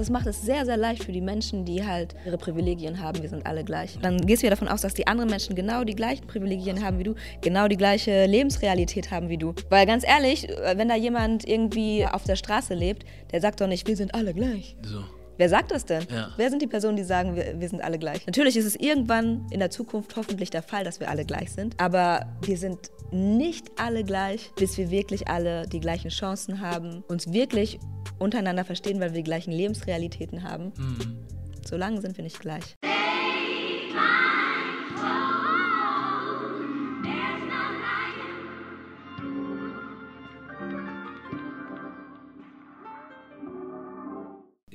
das macht es sehr, sehr leicht für die Menschen, die halt ihre Privilegien haben. Wir sind alle gleich. Dann gehst du ja davon aus, dass die anderen Menschen genau die gleichen Privilegien haben wie du, genau die gleiche Lebensrealität haben wie du. Weil ganz ehrlich, wenn da jemand irgendwie auf der Straße lebt, der sagt doch nicht, wir sind alle gleich. So. Wer sagt das denn? Ja. Wer sind die Personen, die sagen, wir, wir sind alle gleich? Natürlich ist es irgendwann in der Zukunft hoffentlich der Fall, dass wir alle gleich sind. Aber wir sind nicht alle gleich, bis wir wirklich alle die gleichen Chancen haben, uns wirklich untereinander verstehen, weil wir die gleichen Lebensrealitäten haben. Solange sind wir nicht gleich.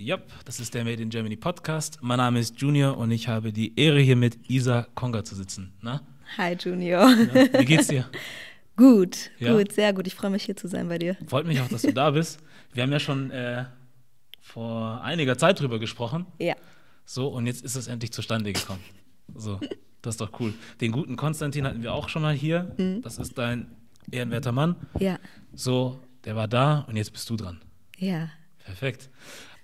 Ja, das ist der Made in Germany Podcast. Mein Name ist Junior und ich habe die Ehre, hier mit Isa Konga zu sitzen. Na? Hi Junior. Ja, wie geht's dir? gut, Ja? gut, sehr gut. Ich freue mich hier zu sein bei dir. Freut mich auch, dass du da bist. Wir haben ja schon äh, vor einiger Zeit drüber gesprochen. Ja. So, und jetzt ist es endlich zustande gekommen. So, das ist doch cool. Den guten Konstantin hatten wir auch schon mal hier. Das ist dein ehrenwerter Mann. Ja. So, der war da und jetzt bist du dran. Ja. Perfekt.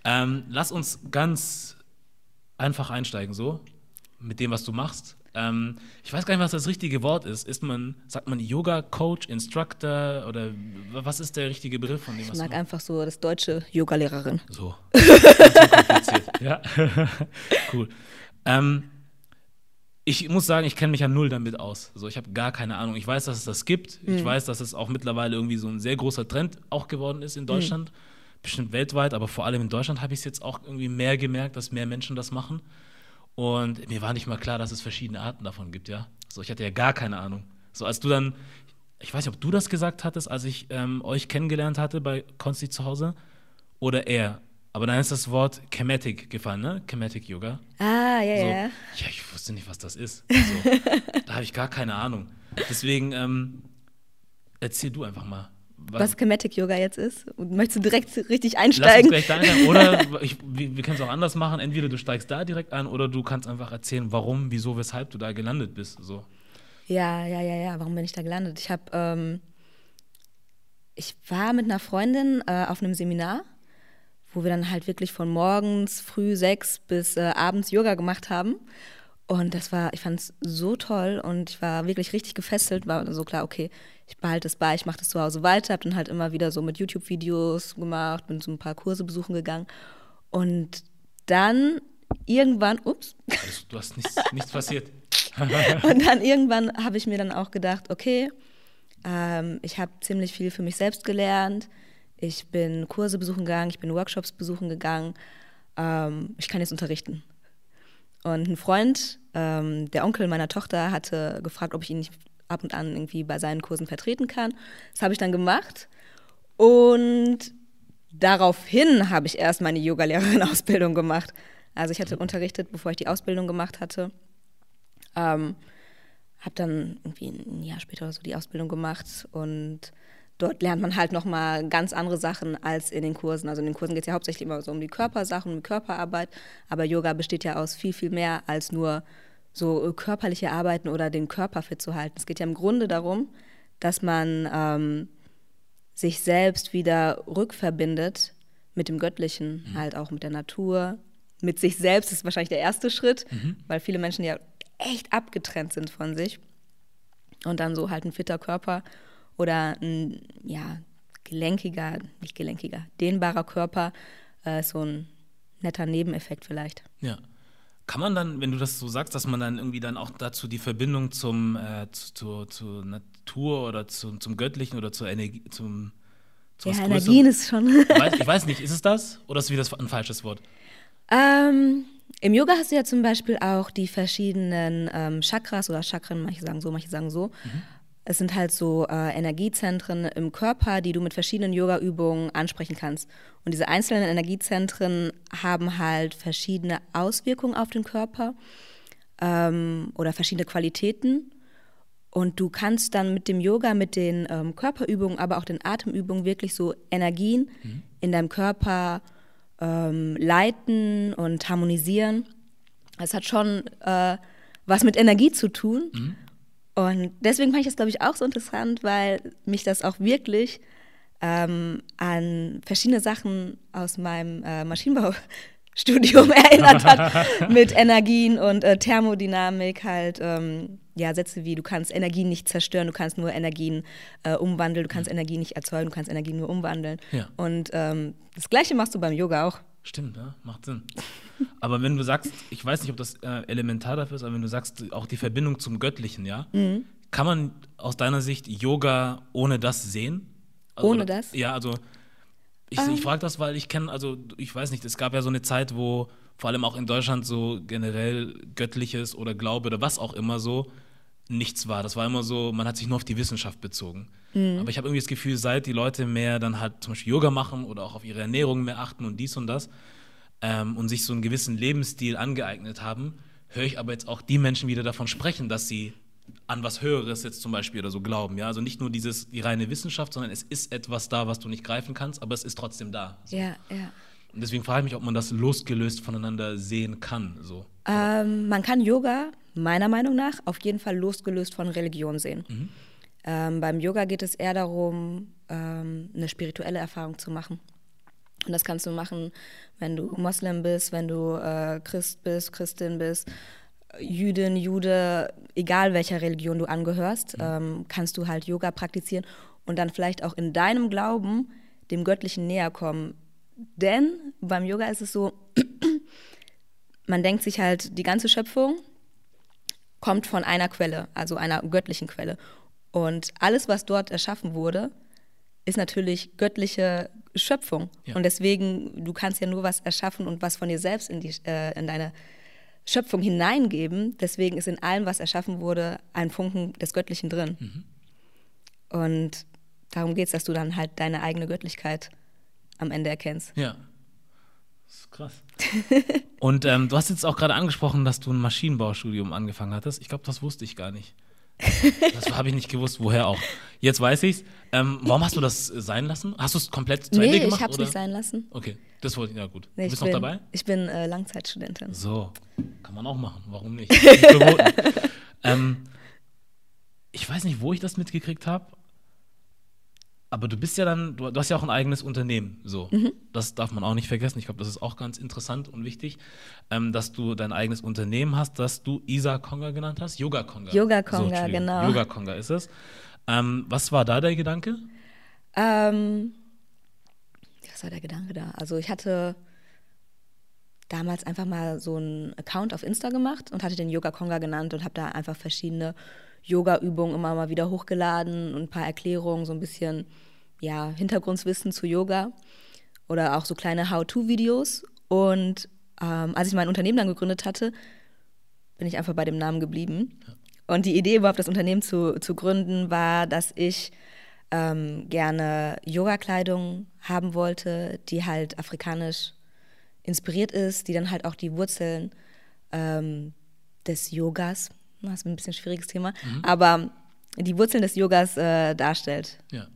Ähm, lass uns ganz einfach einsteigen, so, mit dem, was du machst. Ähm, ich weiß gar nicht, was das richtige Wort ist. Ist man, sagt man Yoga-Coach, Instructor oder was ist der richtige Begriff von dem, Ich was du mag einfach so das deutsche Yoga-Lehrerin. So. Ja. cool. Ähm, ich muss sagen, ich kenne mich ja null damit aus. So, ich habe gar keine Ahnung. Ich weiß, dass es das gibt. Ich weiß, dass es auch mittlerweile irgendwie so ein sehr großer Trend auch geworden ist in Deutschland. Bestimmt weltweit, aber vor allem in Deutschland habe ich es jetzt auch irgendwie mehr gemerkt, dass mehr Menschen das machen. Und mir war nicht mal klar, dass es verschiedene Arten davon gibt, ja. So, ich hatte ja gar keine Ahnung. So, als du dann, ich weiß nicht, ob du das gesagt hattest, als ich ähm, euch kennengelernt hatte bei Konsti zu Hause oder er. Aber dann ist das Wort Chematic gefallen, ne? Chematic Yoga. Ah, ja, So. ja. Ja, ich wusste nicht, was das ist. So. da habe ich gar keine Ahnung. Deswegen ähm, erzähl du einfach mal. Was Schematic Yoga jetzt ist. Und möchtest du direkt richtig Lass uns einsteigen? gleich da einsteigen. Oder ich, wir, wir können es auch anders machen. Entweder du steigst da direkt ein oder du kannst einfach erzählen, warum, wieso, weshalb du da gelandet bist. So. Ja, ja, ja, ja. Warum bin ich da gelandet? Ich habe, ähm, ich war mit einer Freundin äh, auf einem Seminar, wo wir dann halt wirklich von morgens früh sechs bis äh, abends Yoga gemacht haben. Und das war, ich fand es so toll und ich war wirklich richtig gefesselt, war so klar, okay, ich behalte es bei, ich mache das zu Hause weiter, habe dann halt immer wieder so mit YouTube-Videos gemacht, bin so ein paar Kurse besuchen gegangen. Und dann irgendwann, ups, Alles, du hast nichts, nichts passiert. und dann irgendwann habe ich mir dann auch gedacht, okay, ähm, ich habe ziemlich viel für mich selbst gelernt. Ich bin Kurse besuchen gegangen, ich bin Workshops besuchen gegangen. Ähm, ich kann jetzt unterrichten. Und ein Freund, ähm, der Onkel meiner Tochter, hatte gefragt, ob ich ihn nicht ab und an irgendwie bei seinen Kursen vertreten kann. Das habe ich dann gemacht. Und daraufhin habe ich erst meine Yogalehrerin-Ausbildung gemacht. Also ich hatte unterrichtet, bevor ich die Ausbildung gemacht hatte. Ähm, habe dann irgendwie ein Jahr später oder so die Ausbildung gemacht und dort lernt man halt nochmal ganz andere Sachen als in den Kursen. Also in den Kursen geht es ja hauptsächlich immer so um die Körpersachen, um die Körperarbeit, aber Yoga besteht ja aus viel, viel mehr als nur so körperliche Arbeiten oder den Körper fit zu halten. Es geht ja im Grunde darum, dass man ähm, sich selbst wieder rückverbindet mit dem Göttlichen, halt auch mit der Natur, mit sich selbst ist wahrscheinlich der erste Schritt, weil viele Menschen ja echt abgetrennt sind von sich. Und dann so halt ein fitter Körper oder ein, ja, gelenkiger, nicht gelenkiger, dehnbarer Körper, äh, so ein netter Nebeneffekt vielleicht. Ja. Kann man dann, wenn du das so sagst, dass man dann irgendwie dann auch dazu die Verbindung zum, äh, zu, zu, zur Natur oder zu, zum Göttlichen oder zur Energie, zum, zu Ja, Energien ist schon. Ich weiß, ich weiß nicht, ist es das oder ist wieder ein falsches Wort? Ähm, Im Yoga hast du ja zum Beispiel auch die verschiedenen ähm, Chakras oder Chakren, manche sagen so, manche sagen so. Es sind halt so äh, Energiezentren im Körper, die du mit verschiedenen Yoga-Übungen ansprechen kannst. Und diese einzelnen Energiezentren haben halt verschiedene Auswirkungen auf den Körper ähm, oder verschiedene Qualitäten. Und du kannst dann mit dem Yoga, mit den ähm, Körperübungen, aber auch den Atemübungen wirklich so Energien in deinem Körper ähm, leiten und harmonisieren. Es hat schon äh, was mit Energie zu tun. Und deswegen fand ich das, glaube ich, auch so interessant, weil mich das auch wirklich ähm, an verschiedene Sachen aus meinem äh, Maschinenbaustudium erinnert hat, mit Energien und äh, Thermodynamik halt. Ähm, ja, Sätze wie, du kannst Energien nicht zerstören, du kannst nur Energien äh, umwandeln, du kannst mhm. Energien nicht erzeugen, du kannst Energien nur umwandeln. Ja. Und ähm, das Gleiche machst du beim Yoga auch. Stimmt, ja, macht Sinn. Aber wenn du sagst, ich weiß nicht, ob das äh, elementar dafür ist, aber wenn du sagst, auch die Verbindung zum Göttlichen, ja, mhm. kann man aus deiner Sicht Yoga ohne das sehen? Also, ohne oder, das? Ja, also ich, um. ich ähm. frage das, weil ich kenne, also ich weiß nicht, es gab ja so eine Zeit, wo vor allem auch in Deutschland so generell Göttliches oder Glaube oder was auch immer so nichts war. Das war immer so, man hat sich nur auf die Wissenschaft bezogen. Mhm. Aber ich habe irgendwie das Gefühl, seit die Leute mehr dann halt zum Beispiel Yoga machen oder auch auf ihre Ernährung mehr achten und dies und das ähm, und sich so einen gewissen Lebensstil angeeignet haben, höre ich aber jetzt auch die Menschen wieder davon sprechen, dass sie an was Höheres jetzt zum Beispiel oder so glauben. Ja? Also nicht nur dieses, die reine Wissenschaft, sondern es ist etwas da, was du nicht greifen kannst, aber es ist trotzdem da. So. Ja, ja. Und deswegen frage ich mich, ob man das losgelöst voneinander sehen kann. So. Ähm, man kann Yoga meiner Meinung nach auf jeden Fall losgelöst von Religion sehen. Mhm. Ähm, beim Yoga geht es eher darum, ähm, eine spirituelle Erfahrung zu machen. Und das kannst du machen, wenn du Moslem bist, wenn du äh, Christ bist, Christin bist, Jüdin, Jude, egal welcher Religion du angehörst, mhm. ähm, kannst du halt Yoga praktizieren und dann vielleicht auch in deinem Glauben dem Göttlichen näher kommen. Denn beim Yoga ist es so, man denkt sich halt, die ganze Schöpfung kommt von einer Quelle, also einer göttlichen Quelle. Und alles, was dort erschaffen wurde, ist natürlich göttliche Schöpfung. Ja. Und deswegen, du kannst ja nur was erschaffen und was von dir selbst in, die, äh, in deine Schöpfung hineingeben. Deswegen ist in allem, was erschaffen wurde, ein Funken des Göttlichen drin. Mhm. Und darum geht es, dass du dann halt deine eigene Göttlichkeit am Ende erkennst. Ja. Das ist krass. Und ähm, du hast jetzt auch gerade angesprochen, dass du ein Maschinenbaustudium angefangen hattest. Ich glaube, das wusste ich gar nicht. Das habe ich nicht gewusst, woher auch. Jetzt weiß ich's. Ähm, warum hast du das sein lassen? Hast du es komplett zu nee, Ende gemacht? ich habe es nicht sein lassen. Okay, das wollte ich, ja gut. Nee, du bist bin, noch dabei? Ich bin äh, Langzeitstudentin. So, kann man auch machen. Warum nicht? ähm, ich weiß nicht, wo ich das mitgekriegt habe, aber du bist ja dann, du, hast ja auch ein eigenes Unternehmen, so. Mhm. Das darf man auch nicht vergessen. Ich glaube, das ist auch ganz interessant und wichtig, ähm, dass du dein eigenes Unternehmen hast, das du Isa Konga genannt hast. Yoga Konga. Yoga Konga, so, genau. Yoga Konga ist es. Ähm, was war da der Gedanke? Ähm, was war der Gedanke da? Also ich hatte damals einfach mal so einen Account auf Insta gemacht und hatte den Yoga Konga genannt und habe da einfach verschiedene Yoga-Übungen immer mal wieder hochgeladen und ein paar Erklärungen, so ein bisschen ja, Hintergrundwissen zu Yoga oder auch so kleine How-To-Videos. Und ähm, als ich mein Unternehmen dann gegründet hatte, bin ich einfach bei dem Namen geblieben. Und die Idee überhaupt, das Unternehmen zu, zu gründen, war, dass ich ähm, gerne Yoga-Kleidung haben wollte, die halt afrikanisch inspiriert ist, die dann halt auch die Wurzeln ähm, des Yogas das ist ein bisschen ein schwieriges Thema, mhm. aber die Wurzeln des Yogas äh, darstellt, ja.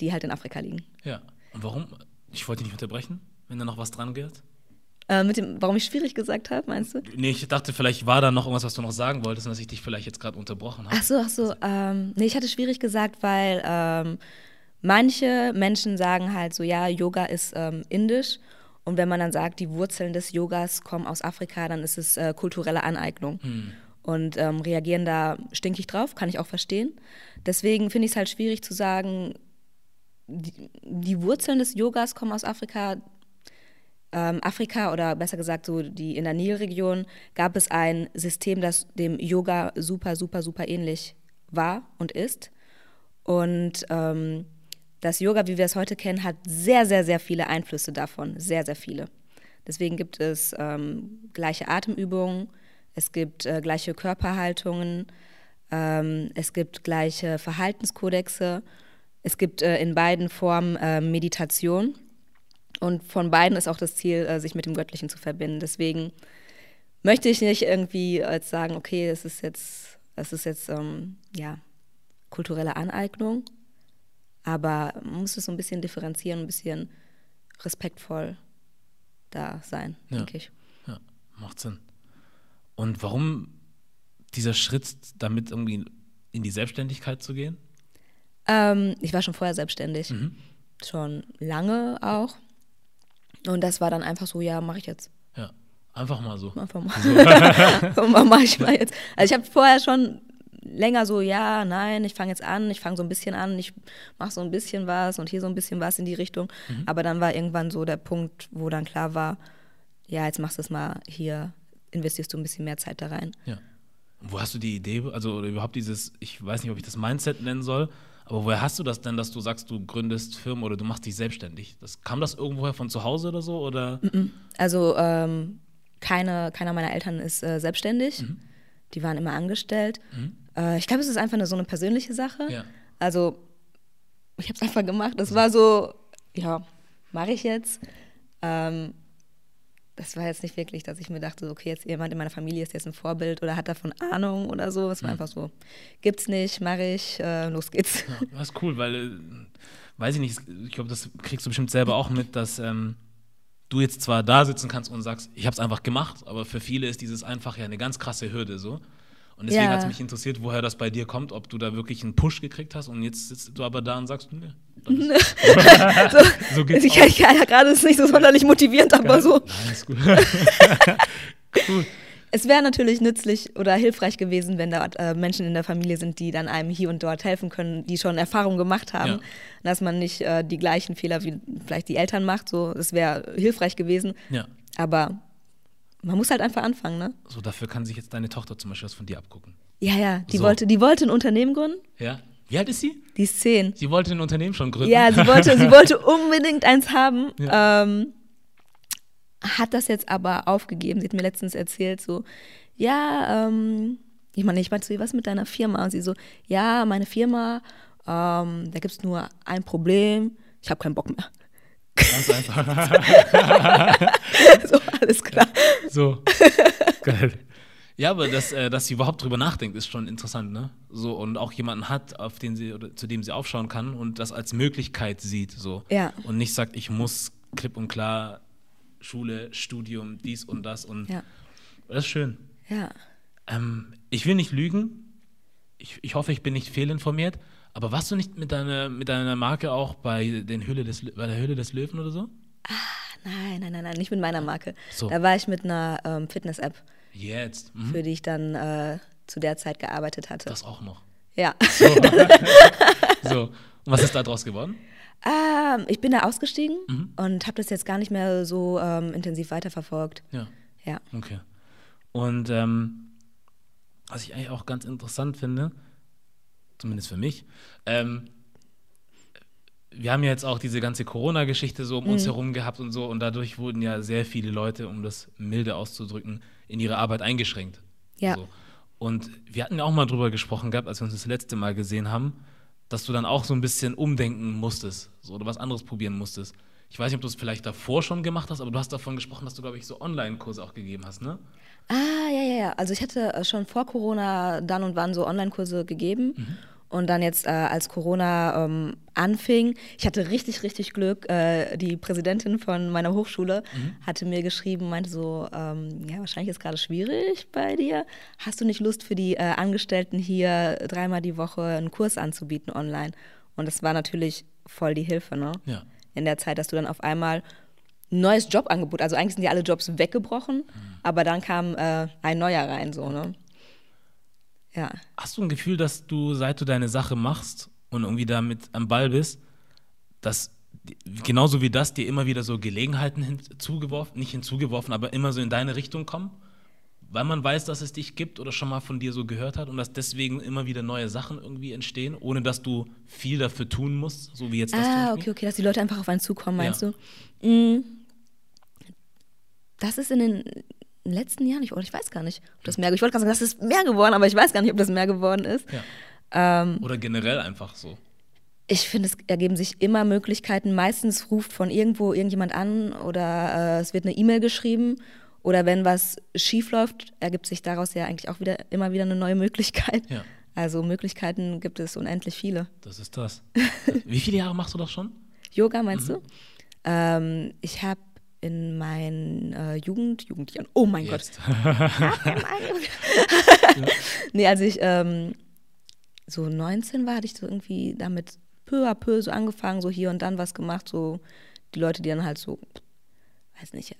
die halt in Afrika liegen. Ja. Und warum? Ich wollte dich nicht unterbrechen, wenn da noch was dran geht. Äh, mit dem, warum ich schwierig gesagt habe, meinst du? Nee, ich dachte, vielleicht war da noch irgendwas, was du noch sagen wolltest und dass ich dich vielleicht jetzt gerade unterbrochen habe. Ach so, ach so. Ähm, nee, ich hatte schwierig gesagt, weil ähm, manche Menschen sagen halt so, ja, Yoga ist ähm, indisch. Und wenn man dann sagt, die Wurzeln des Yogas kommen aus Afrika, dann ist es äh, kulturelle Aneignung. Hm und ähm, reagieren da stinkig drauf, kann ich auch verstehen. Deswegen finde ich es halt schwierig zu sagen, die, die, Wurzeln des Yogas kommen aus Afrika. Ähm, Afrika oder besser gesagt so die in der Nilregion gab es ein System, das dem Yoga super, super, super ähnlich war und ist. Und ähm, das Yoga, wie wir es heute kennen, hat sehr, sehr, sehr viele Einflüsse davon. Sehr, sehr viele. Deswegen gibt es ähm, gleiche Atemübungen, es gibt äh, gleiche Körperhaltungen, ähm, es gibt gleiche Verhaltenskodexe, es gibt äh, in beiden Formen äh, Meditation und von beiden ist auch das Ziel, äh, sich mit dem Göttlichen zu verbinden. Deswegen möchte ich nicht irgendwie als sagen, okay, es ist jetzt, es ist jetzt ähm, ja kulturelle Aneignung, aber man muss es so ein bisschen differenzieren, ein bisschen respektvoll da sein, ja. denke ich. Ja, macht Sinn. Und warum dieser Schritt, damit irgendwie in die Selbstständigkeit zu gehen? Ähm, ich war schon vorher selbstständig. Mhm. schon lange auch. Und das war dann einfach so, ja, mache ich jetzt. Ja, einfach mal so. Einfach mal. So. mache ich mal jetzt. Also ich habe vorher schon länger so, ja, nein, ich fange jetzt an, ich fange so ein bisschen an, ich mache so ein bisschen was und hier so ein bisschen was in die Richtung. Mhm. Aber dann war irgendwann so der Punkt, wo dann klar war, ja, jetzt machst du es mal hier, investierst du ein bisschen mehr Zeit da rein. Ja. Wo hast du die Idee, also oder überhaupt dieses, ich weiß nicht, ob ich das Mindset nennen soll, aber woher hast du das denn, dass du sagst, du gründest Firmen oder du machst dich selbstständig? Das, kam das irgendwoher von zu Hause oder so? Oder? Also ähm, keine, keiner meiner Eltern ist äh, selbstständig. Mhm. Die waren immer angestellt. Mhm. Äh, ich glaube, es ist einfach eine, so eine persönliche Sache. Ja. Also ich habe es einfach gemacht. Das war so, ja, mache ich jetzt. Ähm, das war jetzt nicht wirklich, dass ich mir dachte, okay, jetzt jemand in meiner Familie ist jetzt ein Vorbild oder hat davon Ahnung oder so. Es war mhm. einfach so, gibt's nicht, mache ich, äh, los geht's. Ja, das ist cool, weil, äh, weiß ich nicht, ich glaube, das kriegst du bestimmt selber auch mit, dass ähm, du jetzt zwar da sitzen kannst und sagst, ich habe es einfach gemacht, aber für viele ist dieses einfach ja eine ganz krasse Hürde so. Und deswegen ja. hat es mich interessiert, woher das bei dir kommt, ob du da wirklich einen Push gekriegt hast und jetzt sitzt du aber da und sagst, nee. so, so geht's ich, ich, ja, gerade ist nicht so sonderlich motivierend, aber Geil. so. Nein, ist gut. cool. Es wäre natürlich nützlich oder hilfreich gewesen, wenn da äh, Menschen in der Familie sind, die dann einem hier und dort helfen können, die schon Erfahrung gemacht haben, ja. dass man nicht äh, die gleichen Fehler wie vielleicht die Eltern macht. So, das wäre hilfreich gewesen. Ja. Aber man muss halt einfach anfangen, ne? So, dafür kann sich jetzt deine Tochter zum Beispiel was von dir abgucken. Ja, ja, die, so. wollte, die wollte ein Unternehmen gründen. Ja. Wie alt ist sie? Die ist zehn. Sie wollte ein Unternehmen schon gründen. Ja, sie wollte, sie wollte unbedingt eins haben. Ja. Ähm, hat das jetzt aber aufgegeben. Sie hat mir letztens erzählt, so, ja, ähm, ich meine, ich meinte zu ihr, was mit deiner Firma? Und sie so, ja, meine Firma, ähm, da gibt es nur ein Problem, ich habe keinen Bock mehr. Ganz einfach. so, alles klar. So, geil. Ja, aber dass, äh, dass sie überhaupt drüber nachdenkt, ist schon interessant, ne? So, und auch jemanden hat, auf den sie, oder zu dem sie aufschauen kann und das als Möglichkeit sieht, so. Ja. Und nicht sagt, ich muss klipp und klar Schule, Studium, dies und das und ja. das ist schön. Ja. Ähm, ich will nicht lügen. Ich, ich hoffe, ich bin nicht fehlinformiert. Aber warst du nicht mit deiner, mit deiner Marke auch bei, den Höhle des, bei der Höhle des Löwen oder so? Ah, nein, nein, nein, nein, nicht mit meiner Marke. So. Da war ich mit einer ähm, Fitness-App. Jetzt? Mhm. Für die ich dann äh, zu der Zeit gearbeitet hatte. Das auch noch. Ja. So. so. Und was ist da draus geworden? Ähm, ich bin da ausgestiegen mhm. und habe das jetzt gar nicht mehr so ähm, intensiv weiterverfolgt. Ja. Ja. Okay. Und ähm, was ich eigentlich auch ganz interessant finde, zumindest für mich. Ähm, wir haben ja jetzt auch diese ganze Corona-Geschichte so um mhm. uns herum gehabt und so und dadurch wurden ja sehr viele Leute, um das milde auszudrücken, in ihre Arbeit eingeschränkt. Ja. So. Und wir hatten ja auch mal drüber gesprochen gehabt, als wir uns das letzte Mal gesehen haben, dass du dann auch so ein bisschen umdenken musstest so, oder was anderes probieren musstest. Ich weiß nicht, ob du es vielleicht davor schon gemacht hast, aber du hast davon gesprochen, dass du, glaube ich, so Online-Kurse auch gegeben hast, ne? Ah, ja, ja, ja. Also ich hatte äh, schon vor Corona dann und wann so Online-Kurse gegeben. Mhm. Und dann jetzt, äh, als Corona ähm, anfing, ich hatte richtig, richtig Glück. Äh, die Präsidentin von meiner Hochschule mhm. hatte mir geschrieben, meinte so, ähm, ja, wahrscheinlich ist gerade schwierig bei dir. Hast du nicht Lust für die äh, Angestellten hier dreimal die Woche einen Kurs anzubieten online? Und das war natürlich voll die Hilfe, ne? Ja. In der Zeit, dass du dann auf einmal ein neues Jobangebot, also eigentlich sind ja alle Jobs weggebrochen, mhm. aber dann kam äh, ein neuer rein, so, ne? Ja. Hast du ein Gefühl, dass du, seit du deine Sache machst und irgendwie damit am Ball bist, dass genauso wie das dir immer wieder so Gelegenheiten hinzugeworfen, nicht hinzugeworfen, aber immer so in deine Richtung kommen? Weil man weiß, dass es dich gibt oder schon mal von dir so gehört hat und dass deswegen immer wieder neue Sachen irgendwie entstehen, ohne dass du viel dafür tun musst, so wie jetzt das. Ah, okay, okay, dass die Leute einfach auf einen zukommen, meinst ja. du? Mm. Das ist in den in den letzten Jahren, ich, ich weiß gar nicht, ob das mehr, ich wollte gerade sagen, das ist mehr geworden, aber ich weiß gar nicht, ob das mehr geworden ist. Ja. Ähm, Oder generell einfach so. Ich finde, es ergeben sich immer Möglichkeiten. Meistens ruft von irgendwo irgendjemand an oder äh, es wird eine E-Mail geschrieben. Oder wenn was schief läuft, ergibt sich daraus ja eigentlich auch wieder immer wieder eine neue Möglichkeit. Ja. Also Möglichkeiten gibt es unendlich viele. Das ist das. Wie viele Jahre machst du das schon? Yoga meinst mhm. du? Ähm, ich habe in meinen äh, Jugend, Jugendjahren, oh mein Jetzt. Gott. nee, als ich ähm, so 19 war, hatte ich so irgendwie damit peu à peu so angefangen, so hier und dann was gemacht, so die Leute, die dann halt so, weiß nicht,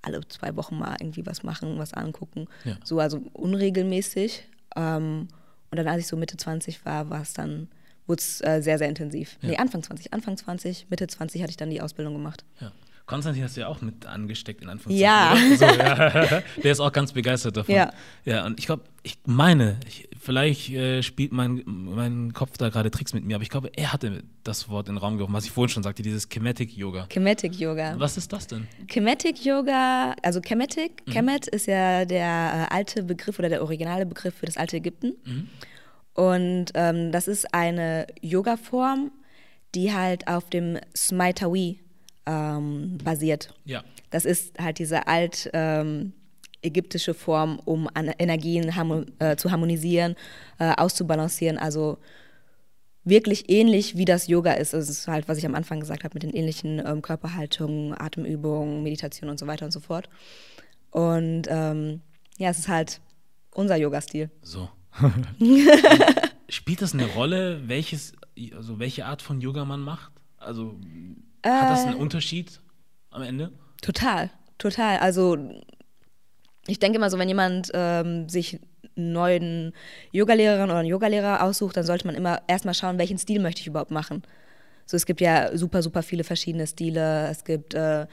alle zwei Wochen mal irgendwie was machen, was angucken. Ja. So, also unregelmäßig. Ähm, und dann, als ich so Mitte 20 war, war es dann, wurde es äh, sehr, sehr intensiv. Ja. Nee, Anfang 20, Anfang 20, Mitte 20 hatte ich dann die Ausbildung gemacht. Ja. Konstantin hast du ja auch mit angesteckt, in Anführungszeichen. Ja. So, ja. Der ist auch ganz begeistert davon. Ja. Ja, und ich glaube, ich meine, ich, vielleicht äh, spielt mein, mein Kopf da gerade Tricks mit mir, aber ich glaube, er hatte das Wort in den Raum geworfen, was ich vorhin schon sagte, dieses Kinetic Yoga. Kinetic Yoga. Was ist das denn? Kinetic Yoga, also Kemetic, Mhm. Kemet ist ja der äh, alte Begriff oder der originale Begriff für das alte Ägypten. Mhm. Und ähm, das ist eine Yoga-Form, die halt auf dem Smaitawi ähm, basiert. Ja. Das ist halt diese alt ähm, ägyptische Form, um Energien äh, zu harmonisieren, äh, auszubalancieren. Also wirklich ähnlich wie das Yoga ist. Also es ist halt, was ich am Anfang gesagt habe, mit den ähnlichen ähm, Körperhaltungen, Atemübungen, Meditation und so weiter und so fort. Und ähm, ja, es ist halt unser Yoga-Stil. So. Spielt das eine Rolle, welches, also welche Art von Yoga man macht? Also hat das Äh. einen Unterschied am Ende? Total, total. Also ich denke immer so, wenn jemand ähm, sich einen neuen Yogalehrerin oder einen Yogalehrer aussucht, dann sollte man immer erstmal schauen, welchen Stil möchte ich überhaupt machen. So, es gibt ja super, super viele verschiedene Stile. Es gibt äh,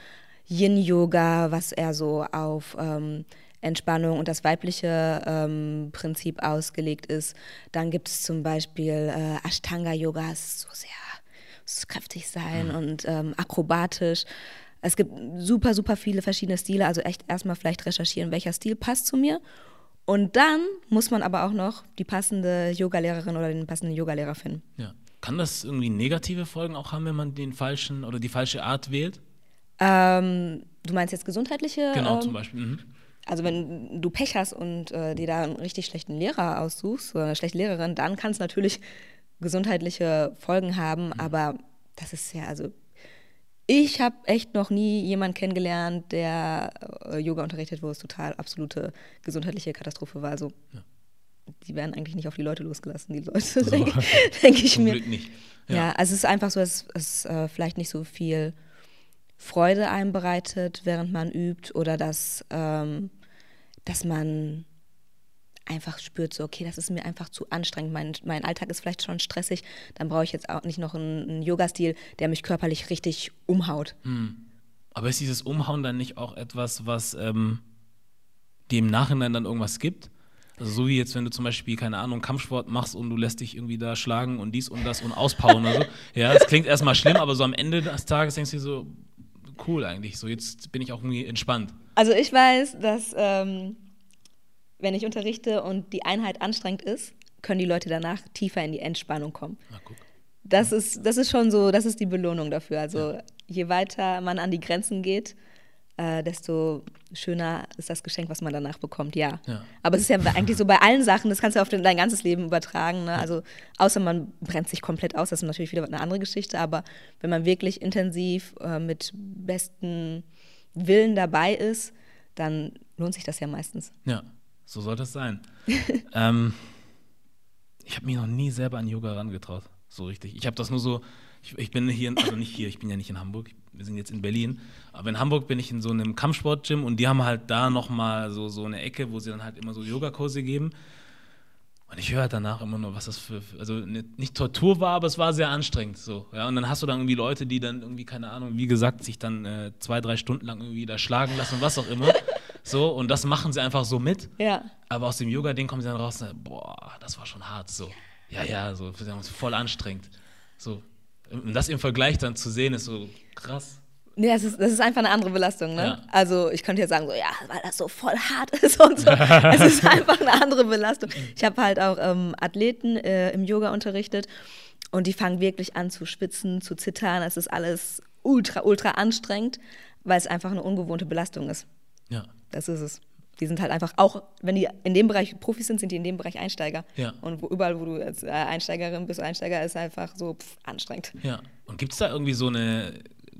Yin-Yoga, was eher so auf ähm, Entspannung und das weibliche ähm, Prinzip ausgelegt ist. Dann gibt es zum Beispiel äh, Ashtanga-Yoga, ist so sehr kräftig sein und ähm, akrobatisch. Es gibt super, super viele verschiedene Stile. Also echt erstmal vielleicht recherchieren, welcher Stil passt zu mir. Und dann muss man aber auch noch die passende Yogalehrerin oder den passenden Yogalehrer finden. Ja. Kann das irgendwie negative Folgen auch haben, wenn man den falschen oder die falsche Art wählt? Ähm, du meinst jetzt gesundheitliche? Genau, ähm, zum Beispiel. Mhm. Also wenn du Pech hast und äh, dir da einen richtig schlechten Lehrer aussuchst oder eine schlechte Lehrerin, dann kann es natürlich gesundheitliche Folgen haben, aber das ist ja, also ich habe echt noch nie jemanden kennengelernt, der äh, Yoga unterrichtet, wo es total absolute gesundheitliche Katastrophe war. Also die werden eigentlich nicht auf die Leute losgelassen, die Leute, denke denk ich Zum mir. Glück nicht. Ja. also es ist einfach so, dass es äh, vielleicht nicht so viel Freude einem bereitet, während man übt oder dass, ähm, dass man einfach spürt, so, okay, das ist mir einfach zu anstrengend. Mein, mein Alltag ist vielleicht schon stressig, dann brauche ich jetzt auch nicht noch einen, einen Yoga-Stil, der mich körperlich richtig umhaut. Aber ist dieses Umhauen dann nicht auch etwas, was ähm, im Nachhinein dann irgendwas gibt? Also so wie jetzt, wenn du zum Beispiel, keine Ahnung, Kampfsport machst und du lässt dich irgendwie da schlagen und dies und das und auspowern oder so. Ja, das klingt erstmal schlimm, aber so am Ende des Tages denkst du dir so, cool eigentlich, so jetzt bin ich auch irgendwie entspannt. Also ich weiß, dass ähm, wenn ich unterrichte und die Einheit anstrengend ist, können die Leute danach tiefer in die Entspannung kommen. Na guck. Das ist, das ist schon so, das ist die Belohnung dafür. Also je weiter man an die Grenzen geht, äh, desto schöner ist das Geschenk, was man danach bekommt, ja. Ja. Aber es ist ja eigentlich so bei allen Sachen, das kannst du auf dein, dein ganzes Leben übertragen. Ne? Also außer man brennt sich komplett aus, das ist natürlich wieder eine andere Geschichte, aber wenn man wirklich intensiv äh, mit bestem Willen dabei ist, dann lohnt sich das ja meistens. Ja, so soll das sein. ähm, ich habe mich noch nie selber an Yoga herangetraut, so richtig. Ich habe das nur so, ich, ich bin hier, also nicht hier, ich bin ja nicht in Hamburg, wir sind jetzt in Berlin, aber in Hamburg bin ich in so einem Kampfsport-Gym und die haben halt da nochmal so, so eine Ecke, wo sie dann halt immer so Yogakurse geben. Und ich höre halt danach immer nur, was das für, also nicht, nicht Tortur war, aber es war sehr anstrengend so. Ja, und dann hast du dann irgendwie Leute, die dann irgendwie, keine Ahnung, wie gesagt, sich dann äh, zwei, drei Stunden lang irgendwie da schlagen lassen und was auch immer. So, und das machen sie einfach so mit. Ja. Aber aus dem Yoga-Ding kommen sie dann raus und sagen, boah, das war schon hart. So, ja, ja, so voll anstrengend. So, und das im Vergleich dann zu sehen, ist so krass. Nee, das ist, das ist einfach eine andere Belastung, ne? Ja. Also ich könnte jetzt sagen, so, ja, weil das so voll hart ist und so. es ist einfach eine andere Belastung. Ich habe halt auch ähm, Athleten äh, im Yoga unterrichtet und die fangen wirklich an zu schwitzen, zu zittern. Es ist alles ultra, ultra anstrengend, weil es einfach eine ungewohnte Belastung ist. Ja, Das ist es. Die sind halt einfach, auch wenn die in dem Bereich Profis sind, sind die in dem Bereich Einsteiger. Ja. Und wo, überall, wo du als äh, Einsteigerin bist, Einsteiger, ist einfach so pff, anstrengend. ja. Und gibt es da irgendwie so eine,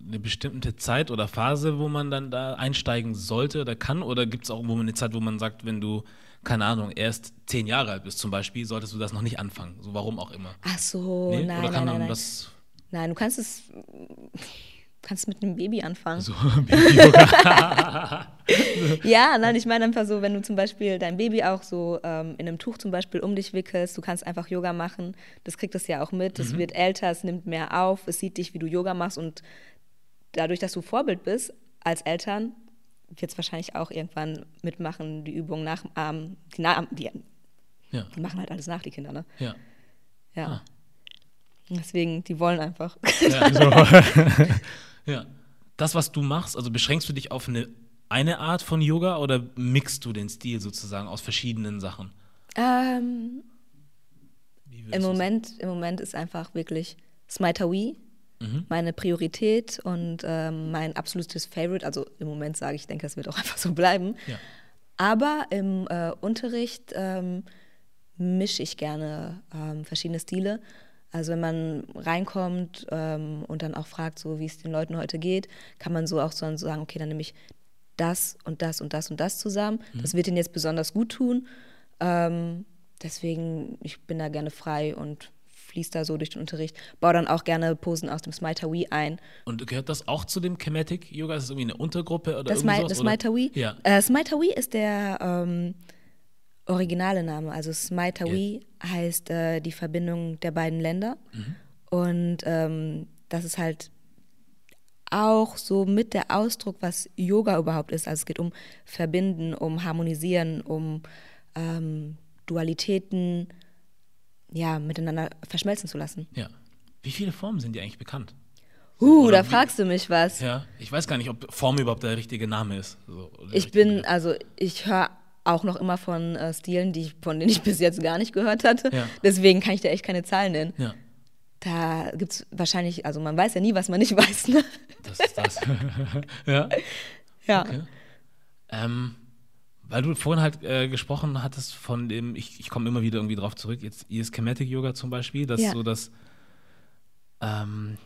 eine bestimmte Zeit oder Phase, wo man dann da einsteigen sollte oder kann? Oder gibt es auch irgendwo eine Zeit, wo man sagt, wenn du, keine Ahnung, erst zehn Jahre alt bist zum Beispiel, solltest du das noch nicht anfangen? So warum auch immer. Ach so, Nee? nein, oder nein, kann nein, man nein. das Nein, du kannst es kannst mit einem Baby anfangen. so Baby-Yoga? Ja, nein, ich meine einfach so, wenn du zum Beispiel dein Baby auch so ähm, in einem Tuch zum Beispiel um dich wickelst, du kannst einfach Yoga machen, das kriegt es ja auch mit, Mhm. es wird älter, es nimmt mehr auf, es sieht dich, wie du Yoga machst und dadurch, dass du Vorbild bist als Eltern, wird es wahrscheinlich auch irgendwann mitmachen, die Übungen nachahmen. Die, na die, ja, die machen halt alles nach, die Kinder, ne? ja. Ja. Ah. Deswegen, die wollen einfach. Ja, so. Ja. Das, was du machst, also beschränkst du dich auf eine, eine Art von Yoga oder mixt du den Stil sozusagen aus verschiedenen Sachen? ähm, Im Moment, Im Moment ist einfach wirklich Smitawi Mhm. meine Priorität und ähm, mein absolutes Favorite. Also im Moment sage ich, ich denke, das wird auch einfach so bleiben. Ja. Aber im äh, Unterricht ähm, mische ich gerne ähm, verschiedene Stile. Also wenn man reinkommt ähm, und dann auch fragt, so wie es den Leuten heute geht, kann man so auch so sagen, okay, dann nehme ich das und das und das und das zusammen. Das wird ihnen jetzt besonders gut tun. Ähm, deswegen, ich bin da gerne frei und fließe da so durch den Unterricht. Baue dann auch gerne Posen aus dem Smitawi ein. Und gehört das auch zu dem Kemetic Yoga? Ist das irgendwie eine Untergruppe oder Das, Mai, sowas, das oder? Smitawi? Ja. Äh, Smitawi ist der ähm, originale Name. Also Smitawi heißt äh, die Verbindung der beiden Länder. Mhm. Und ähm, das ist halt auch so mit der Ausdruck, was Yoga überhaupt ist. Also es geht um Verbinden, um Harmonisieren, um ähm, Dualitäten ja, miteinander verschmelzen zu lassen. Ja. Wie viele Formen sind dir eigentlich bekannt? Uh, Oder da wie- fragst du mich was. Ja, ich weiß gar nicht, ob Form überhaupt der richtige Name ist. So, Ich bin, also ich höre auch noch immer von äh, Stilen, die ich, von denen ich bis jetzt gar nicht gehört hatte. Ja. Deswegen kann ich da echt keine Zahlen nennen. Ja, Da gibt es wahrscheinlich, also man weiß ja nie, was man nicht weiß. Ne? das ist das. ja. Ja. Okay. Ähm, weil du vorhin halt äh, gesprochen hattest von dem, ich, ich komme immer wieder irgendwie drauf zurück, jetzt Ischematic Yoga zum Beispiel, das Ja. so das ähm,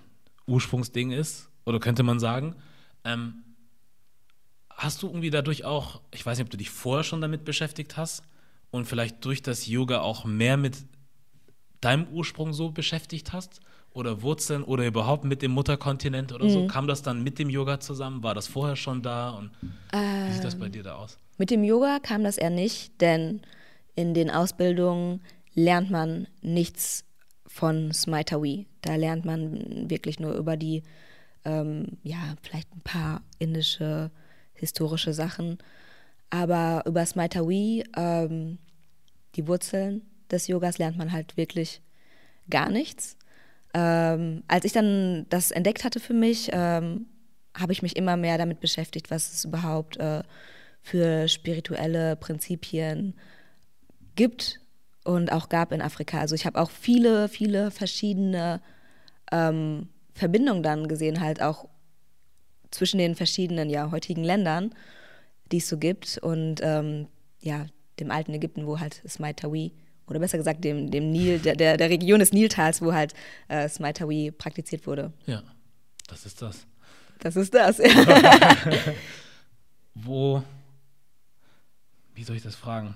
Ursprungsding ist, oder könnte man sagen. Ähm, hast du irgendwie dadurch auch, ich weiß nicht, ob du dich vorher schon damit beschäftigt hast und vielleicht durch das Yoga auch mehr mit deinem Ursprung so beschäftigt hast? Oder Wurzeln oder überhaupt mit dem Mutterkontinent oder Mhm. so? Kam das dann mit dem Yoga zusammen? War das vorher schon da? Und wie sieht das Ähm. bei dir da aus? Mit dem Yoga kam das eher nicht, denn in den Ausbildungen lernt man nichts von Smitawi. Da lernt man wirklich nur über die, ähm, ja, vielleicht ein paar indische historische Sachen. Aber über Smitawi, ähm, die Wurzeln des Yogas, lernt man halt wirklich gar nichts. Ähm, als ich dann das entdeckt hatte für mich, ähm, habe ich mich immer mehr damit beschäftigt, was es überhaupt äh, für spirituelle Prinzipien gibt und auch gab in Afrika. Also ich habe auch viele, viele verschiedene ähm, Verbindungen dann gesehen, halt auch zwischen den verschiedenen ja, heutigen Ländern, die es so gibt und ähm, ja, dem alten Ägypten, wo halt Smitawi oder besser gesagt dem, dem Nil, der, der, der Region des Niltals, wo halt äh, Smitawi praktiziert wurde. Ja, das ist das. Das ist das. Ja. Wo, wie soll ich das fragen?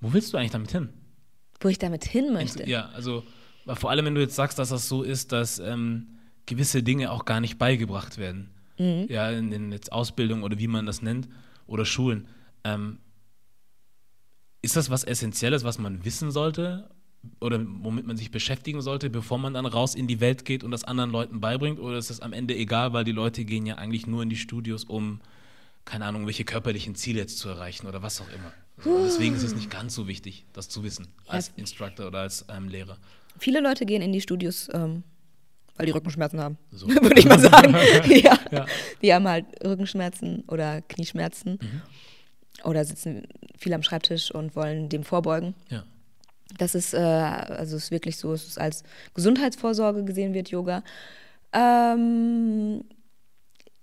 Wo willst du eigentlich damit hin? wo ich damit hin möchte. Ja, also vor allem, wenn du jetzt sagst, dass das so ist, dass ähm, gewisse Dinge auch gar nicht beigebracht werden. Mhm. Ja, in den jetzt Ausbildungen oder wie man das nennt, oder Schulen. Ähm, ist das was Essentielles, was man wissen sollte oder womit man sich beschäftigen sollte, bevor man dann raus in die Welt geht und das anderen Leuten beibringt? Oder ist das am Ende egal, weil die Leute gehen ja eigentlich nur in die Studios, um, keine Ahnung, welche körperlichen Ziele jetzt zu erreichen oder was auch immer? Also deswegen ist es nicht ganz so wichtig, das zu wissen, als Instructor oder als ähm, Lehrer. Viele Leute gehen in die Studios, ähm, weil die Rückenschmerzen haben, So. würde ich mal sagen. ja. Ja. Die haben halt Rückenschmerzen oder Knieschmerzen Mhm. oder sitzen viel am Schreibtisch und wollen dem vorbeugen. Ja. Das ist, äh, also ist wirklich so, es ist als Gesundheitsvorsorge gesehen wird, Yoga. Ähm,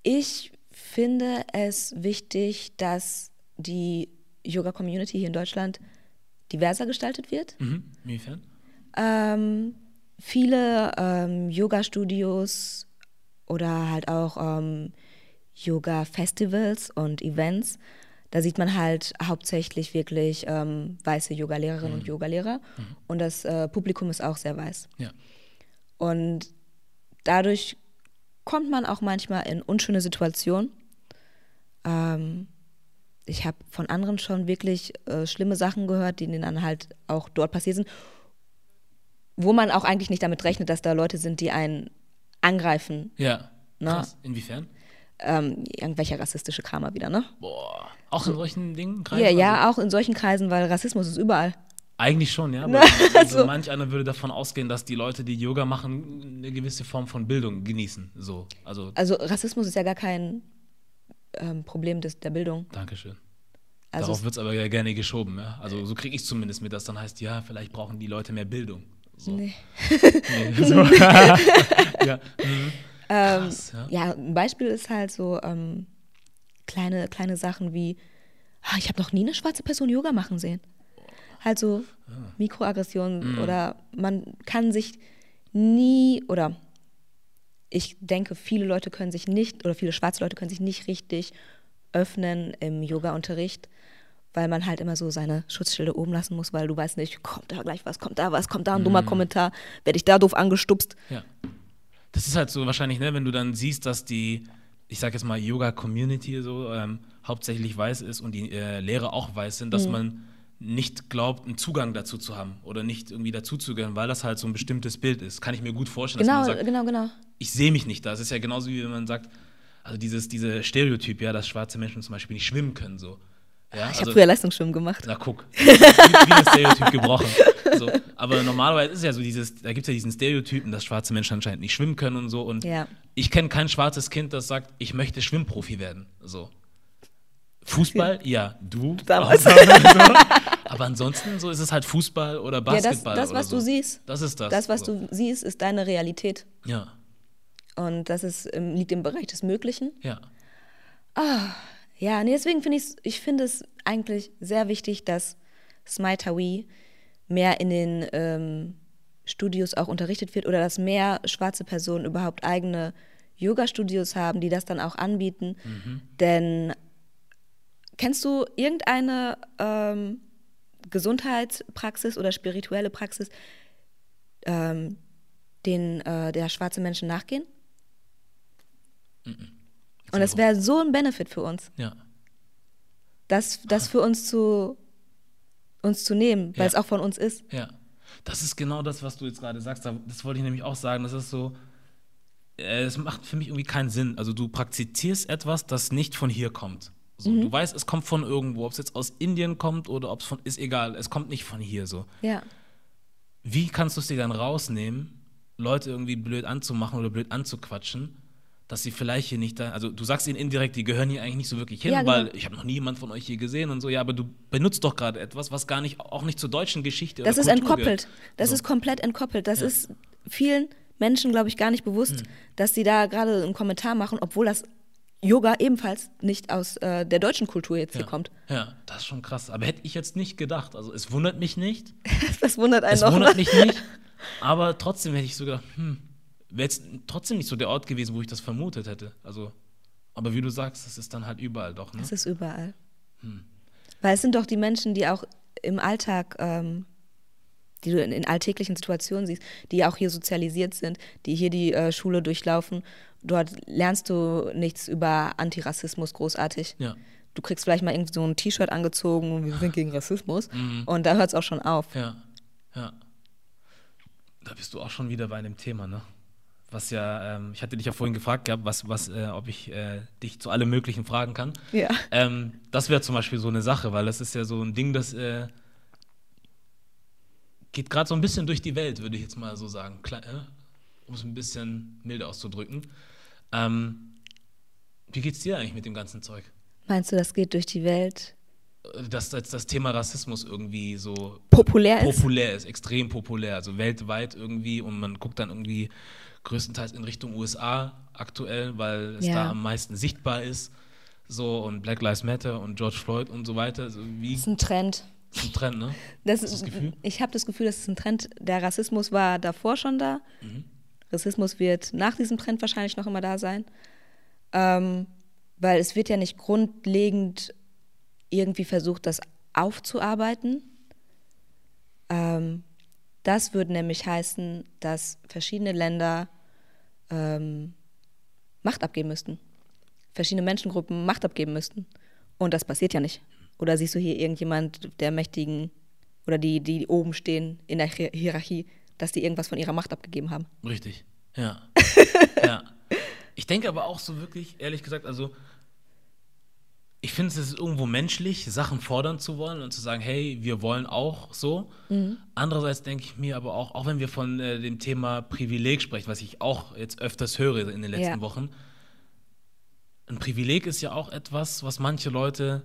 ich finde es wichtig, dass die Yoga-Community hier in Deutschland diverser gestaltet wird. Mhm. Inwiefern? Ähm, viele ähm, Yoga-Studios oder halt auch ähm, Yoga-Festivals und Events, da sieht man halt hauptsächlich wirklich ähm, weiße Yogalehrerinnen mhm. und Yogalehrer mhm. und das äh, Publikum ist auch sehr weiß. Ja. Und dadurch kommt man auch manchmal in unschöne Situationen. Ähm, ich habe von anderen schon wirklich äh, schlimme Sachen gehört, die dann halt auch dort passiert sind, wo man auch eigentlich nicht damit rechnet, dass da Leute sind, die einen angreifen. Ja. Ne? Krass. Inwiefern? Ähm, irgendwelcher rassistische Karma wieder, ne? Boah. Auch in solchen Dingen? Kreisen? Ja, ja, also? auch in solchen Kreisen, weil Rassismus ist überall. Eigentlich schon, ja. Aber also, also manch einer würde davon ausgehen, dass die Leute, die Yoga machen, eine gewisse Form von Bildung genießen. So, also, also Rassismus ist ja gar kein ähm, Problem des, der Bildung. Dankeschön. Also Darauf wird es aber ja gerne geschoben. Ja? Also so kriege ich zumindest mit, dass dann heißt, ja, vielleicht brauchen die Leute mehr Bildung. So. Nee. nee so. ja. Mhm. Krass, ähm, ja. ja. ein Beispiel ist halt so ähm, kleine, kleine Sachen wie, ah, ich habe noch nie eine schwarze Person Yoga machen sehen. Halt so ah. Mikroaggressionen mhm. oder man kann sich nie oder ich denke, viele Leute können sich nicht oder viele schwarze Leute können sich nicht richtig öffnen im Yoga-Unterricht, weil man halt immer so seine Schutzschilde oben lassen muss, weil du weißt nicht, kommt da gleich was, kommt da was, kommt da ein dummer mhm. Kommentar, werde ich da doof angestupst. Ja. Das ist halt so wahrscheinlich, ne, wenn du dann siehst, dass die, ich sag jetzt mal, Yoga-Community so ähm, hauptsächlich weiß ist und die äh, Lehrer auch weiß sind, dass mhm. man nicht glaubt, einen Zugang dazu zu haben oder nicht irgendwie dazuzugehören, weil das halt so ein bestimmtes Bild ist. Kann ich mir gut vorstellen, genau, dass man sagt, genau, genau. ich sehe mich nicht da. Es ist ja genauso wie wenn man sagt, also dieses diese Stereotyp, ja, dass schwarze Menschen zum Beispiel nicht schwimmen können, so. Ja, ich also, habe früher Leistungsschwimmen gemacht. Na guck, wie, wie ein Stereotyp gebrochen. So, aber normalerweise ist es ja so dieses, da gibt es ja diesen Stereotypen, dass schwarze Menschen anscheinend nicht schwimmen können und so. Und ja. ich kenne kein schwarzes Kind, das sagt, ich möchte Schwimmprofi werden. So. Fußball, ja, du. Damals. Aber ansonsten so ist es halt Fußball oder Basketball. Ja, das, das was so. du siehst. Das ist das. Das, was so. du siehst, ist deine Realität. Ja. Und das ist, ähm, liegt im Bereich des Möglichen. Ja. Ah, ja, nee, deswegen finde ich ich finde es eigentlich sehr wichtig, dass Smitawi mehr in den ähm, Studios auch unterrichtet wird oder dass mehr schwarze Personen überhaupt eigene Yoga-Studios haben, die das dann auch anbieten. Mhm. Denn kennst du irgendeine ähm, Gesundheitspraxis oder spirituelle Praxis, ähm, den äh, der schwarze Menschen nachgehen? Mhm. Und das wäre so ein Benefit für uns. Ja. Das, das für uns zu, uns zu nehmen, weil ja. es auch von uns ist. Ja. Das ist genau das, was du jetzt gerade sagst. Das wollte ich nämlich auch sagen. Das ist so, äh, es macht für mich irgendwie keinen Sinn. Also du praktizierst etwas, das nicht von hier kommt. So, mhm. Du weißt, es kommt von irgendwo, ob es jetzt aus Indien kommt oder ob es von, ist egal, es kommt nicht von hier so. Ja. Wie kannst du es dir dann rausnehmen, Leute irgendwie blöd anzumachen oder blöd anzuquatschen dass sie vielleicht hier nicht da, also du sagst ihnen indirekt, die gehören hier eigentlich nicht so wirklich hin, ja, genau. weil ich habe noch nie jemand von euch hier gesehen und so, ja, aber du benutzt doch gerade etwas, was gar nicht, auch nicht zur deutschen Geschichte Das ist Kultur entkoppelt. Gehört. Das so. ist komplett entkoppelt. Das ja. ist vielen Menschen, glaube ich, gar nicht bewusst, hm. dass sie da gerade einen Kommentar machen, obwohl das Yoga ebenfalls nicht aus äh, der deutschen Kultur jetzt ja. hier kommt. Ja, das ist schon krass. Aber hätte ich jetzt nicht gedacht. Also es wundert mich nicht. das wundert einen Es wundert mich nicht. Aber trotzdem hätte ich so gedacht, hm, wäre jetzt trotzdem nicht so der Ort gewesen, wo ich das vermutet hätte. Also, aber wie du sagst, das ist dann halt überall doch. Ne? Es ist überall. Hm. Weil es sind doch die Menschen, die auch im Alltag, ähm, die du in, in, alltäglichen Situationen siehst, die auch hier sozialisiert sind, die hier die äh, Schule durchlaufen. Dort lernst du nichts über Antirassismus großartig. Ja. Du kriegst vielleicht mal irgendwie so ein T-Shirt angezogen und wir sind gegen Rassismus. Mhm. Und da hört es auch schon auf. Ja, ja. Da bist du auch schon wieder bei einem Thema, ne? Was ja, ähm, ich hatte dich ja vorhin gefragt gehabt, was, was, äh, ob ich äh, dich zu allem möglichen fragen kann. Ja. Ähm, das wäre zum Beispiel so eine Sache, weil das ist ja so ein Ding, das äh, geht gerade so ein bisschen durch die Welt, würde ich jetzt mal so sagen, äh, um es ein bisschen milder auszudrücken. Ähm, wie geht's dir eigentlich mit dem ganzen Zeug? Meinst du, das geht durch die Welt? Dass, dass das Thema Rassismus irgendwie so populär ist? Populär ist, extrem populär, also weltweit irgendwie und man guckt dann irgendwie größtenteils in Richtung USA aktuell, weil es ja. da am meisten sichtbar ist. So und Black Lives Matter und George Floyd und so weiter. Also das ist ein Trend. Das ist ein Trend, ne? Das, das Gefühl? Ich habe das Gefühl, das ist ein Trend. Der Rassismus war davor schon da. Mhm. Rassismus wird nach diesem Trend wahrscheinlich noch immer da sein. Ähm, weil es wird ja nicht grundlegend irgendwie versucht, das aufzuarbeiten. Ähm, das würde nämlich heißen, dass verschiedene Länder ähm, Macht abgeben müssten. Verschiedene Menschengruppen Macht abgeben müssten. Und das passiert ja nicht. Oder siehst du hier irgendjemand der Mächtigen oder die, die oben stehen in der Hier- Hierarchie, dass die irgendwas von ihrer Macht abgegeben haben? Richtig, ja. ja. Ich denke aber auch so wirklich, ehrlich gesagt, also ich finde es ist irgendwo menschlich, Sachen fordern zu wollen und zu sagen, hey, wir wollen auch so. Andererseits denke ich mir aber auch, auch wenn wir von äh, dem Thema Privileg sprechen, was ich auch jetzt öfters höre in den letzten Ja. Wochen, ein Privileg ist ja auch etwas, was manche Leute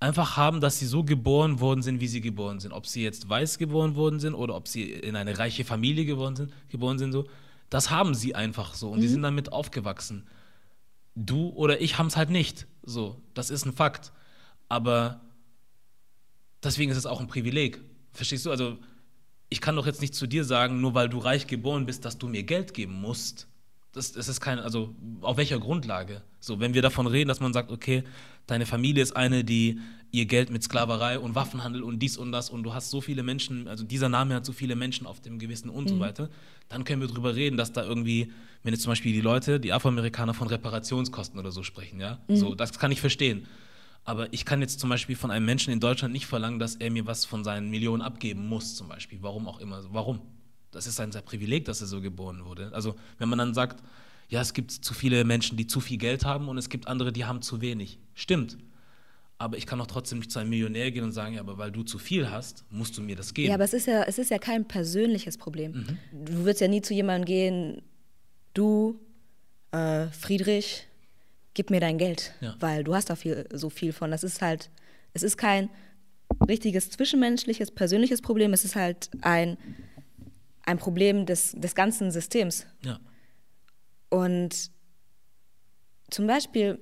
einfach haben, dass sie so geboren worden sind, wie sie geboren sind. Ob sie jetzt weiß geboren worden sind oder ob sie in eine reiche Familie geboren sind, geboren sind so, das haben sie einfach so und die sind damit aufgewachsen. Du oder ich haben es halt nicht. So, das ist ein Fakt. Aber deswegen ist es auch ein Privileg. Verstehst du? Also, ich kann doch jetzt nicht zu dir sagen, nur weil du reich geboren bist, dass du mir Geld geben musst. Das, das ist kein, also auf welcher Grundlage? So, wenn wir davon reden, dass man sagt, okay, deine Familie ist eine, die ihr Geld mit Sklaverei und Waffenhandel und dies und das und du hast so viele Menschen, also dieser Name hat so viele Menschen auf dem Gewissen und so weiter, dann können wir drüber reden, dass da irgendwie, wenn jetzt zum Beispiel die Leute, die Afroamerikaner von Reparationskosten oder so sprechen, ja, so, das kann ich verstehen. Aber ich kann jetzt zum Beispiel von einem Menschen in Deutschland nicht verlangen, dass er mir was von seinen Millionen abgeben muss, zum Beispiel. Warum auch immer. Warum? Das ist sein, sein Privileg, dass er so geboren wurde. Also, wenn man dann sagt, ja, es gibt zu viele Menschen, die zu viel Geld haben und es gibt andere, die haben zu wenig. Stimmt. Aber ich kann auch trotzdem nicht zu einem Millionär gehen und sagen, ja, aber weil du zu viel hast, musst du mir das geben. Ja, aber es ist ja, es ist ja kein persönliches Problem. Du würdest ja nie zu jemandem gehen, du, äh, Friedrich, gib mir dein Geld, Ja. weil du hast da viel, so viel von. Das ist halt, es ist kein richtiges zwischenmenschliches, persönliches Problem, es ist halt ein, ein Problem des, des ganzen Systems. ja. Und zum Beispiel,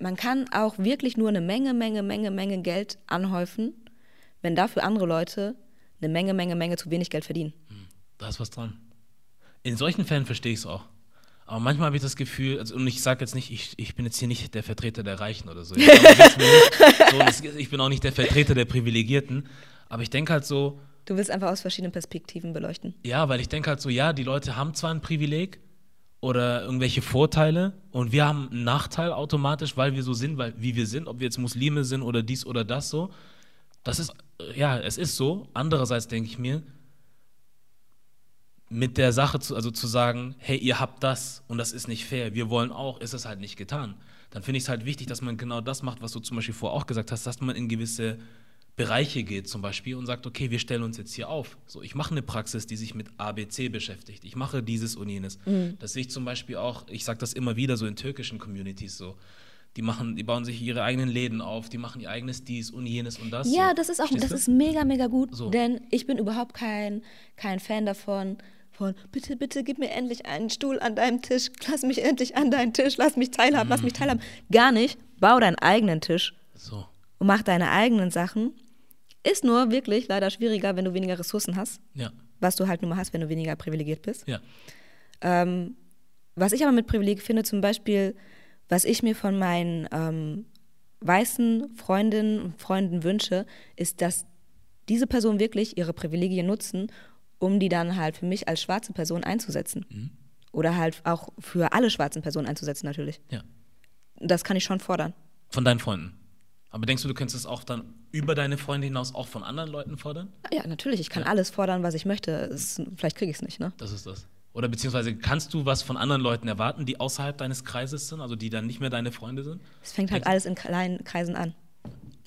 man kann auch wirklich nur eine Menge, Menge, Menge, Menge Geld anhäufen, wenn dafür andere Leute eine Menge, Menge, Menge zu wenig Geld verdienen. Da ist was dran. In solchen Fällen verstehe ich es auch. Aber manchmal habe ich das Gefühl, also, und ich sage jetzt nicht, ich, ich bin jetzt hier nicht der Vertreter der Reichen oder so. Ich, nicht so ich bin auch nicht der Vertreter der Privilegierten. Aber ich denke halt so, Du willst einfach aus verschiedenen Perspektiven beleuchten. ja, weil ich denke halt so, ja, die Leute haben zwar ein Privileg oder irgendwelche Vorteile und wir haben einen Nachteil automatisch, weil wir so sind, weil, wie wir sind, ob wir jetzt Muslime sind oder dies oder das so. Das ist, ja, es ist so. Andererseits denke ich mir, mit der Sache zu, also zu sagen, hey, ihr habt das und das ist nicht fair, wir wollen auch, ist es halt nicht getan. Dann finde ich es halt wichtig, dass man genau das macht, was du zum Beispiel vorher auch gesagt hast, dass man in gewisse Bereiche geht zum Beispiel und sagt, okay, wir stellen uns jetzt hier auf. So, ich mache eine Praxis, die sich mit ABC beschäftigt. Ich mache dieses und jenes. Das sehe ich zum Beispiel auch, ich sage das immer wieder so in türkischen Communities so. Die machen, die bauen sich ihre eigenen Läden auf, die machen ihr eigenes dies und jenes und das. Ja, so. das ist auch, Verstehst das du? ist mega, mega gut, So. denn ich bin überhaupt kein, kein Fan davon, von bitte, bitte gib mir endlich einen Stuhl an deinem Tisch, lass mich endlich an deinen Tisch, lass mich teilhaben, lass mich teilhaben. Gar nicht, bau deinen eigenen Tisch So. Und mach deine eigenen Sachen. Ist nur wirklich leider schwieriger, wenn du weniger Ressourcen hast, Ja, was du halt nur mal hast, wenn du weniger privilegiert bist. ja. Ähm, was ich aber mit Privileg finde, zum Beispiel, was ich mir von meinen ähm, weißen Freundinnen und Freunden wünsche, ist, dass diese Personen wirklich ihre Privilegien nutzen, um die dann halt für mich als schwarze Person einzusetzen. Oder halt auch für alle schwarzen Personen einzusetzen, natürlich. ja. Das kann ich schon fordern. Von deinen Freunden. Aber denkst du, du könntest es auch dann über deine Freunde hinaus auch von anderen Leuten fordern? Ja, natürlich, ich kann alles fordern, was ich möchte. Es, vielleicht kriege ich es nicht, ne? Das ist das. Oder beziehungsweise kannst du was von anderen Leuten erwarten, die außerhalb deines Kreises sind, also die dann nicht mehr deine Freunde sind? Es fängt halt alles in kleinen Kreisen an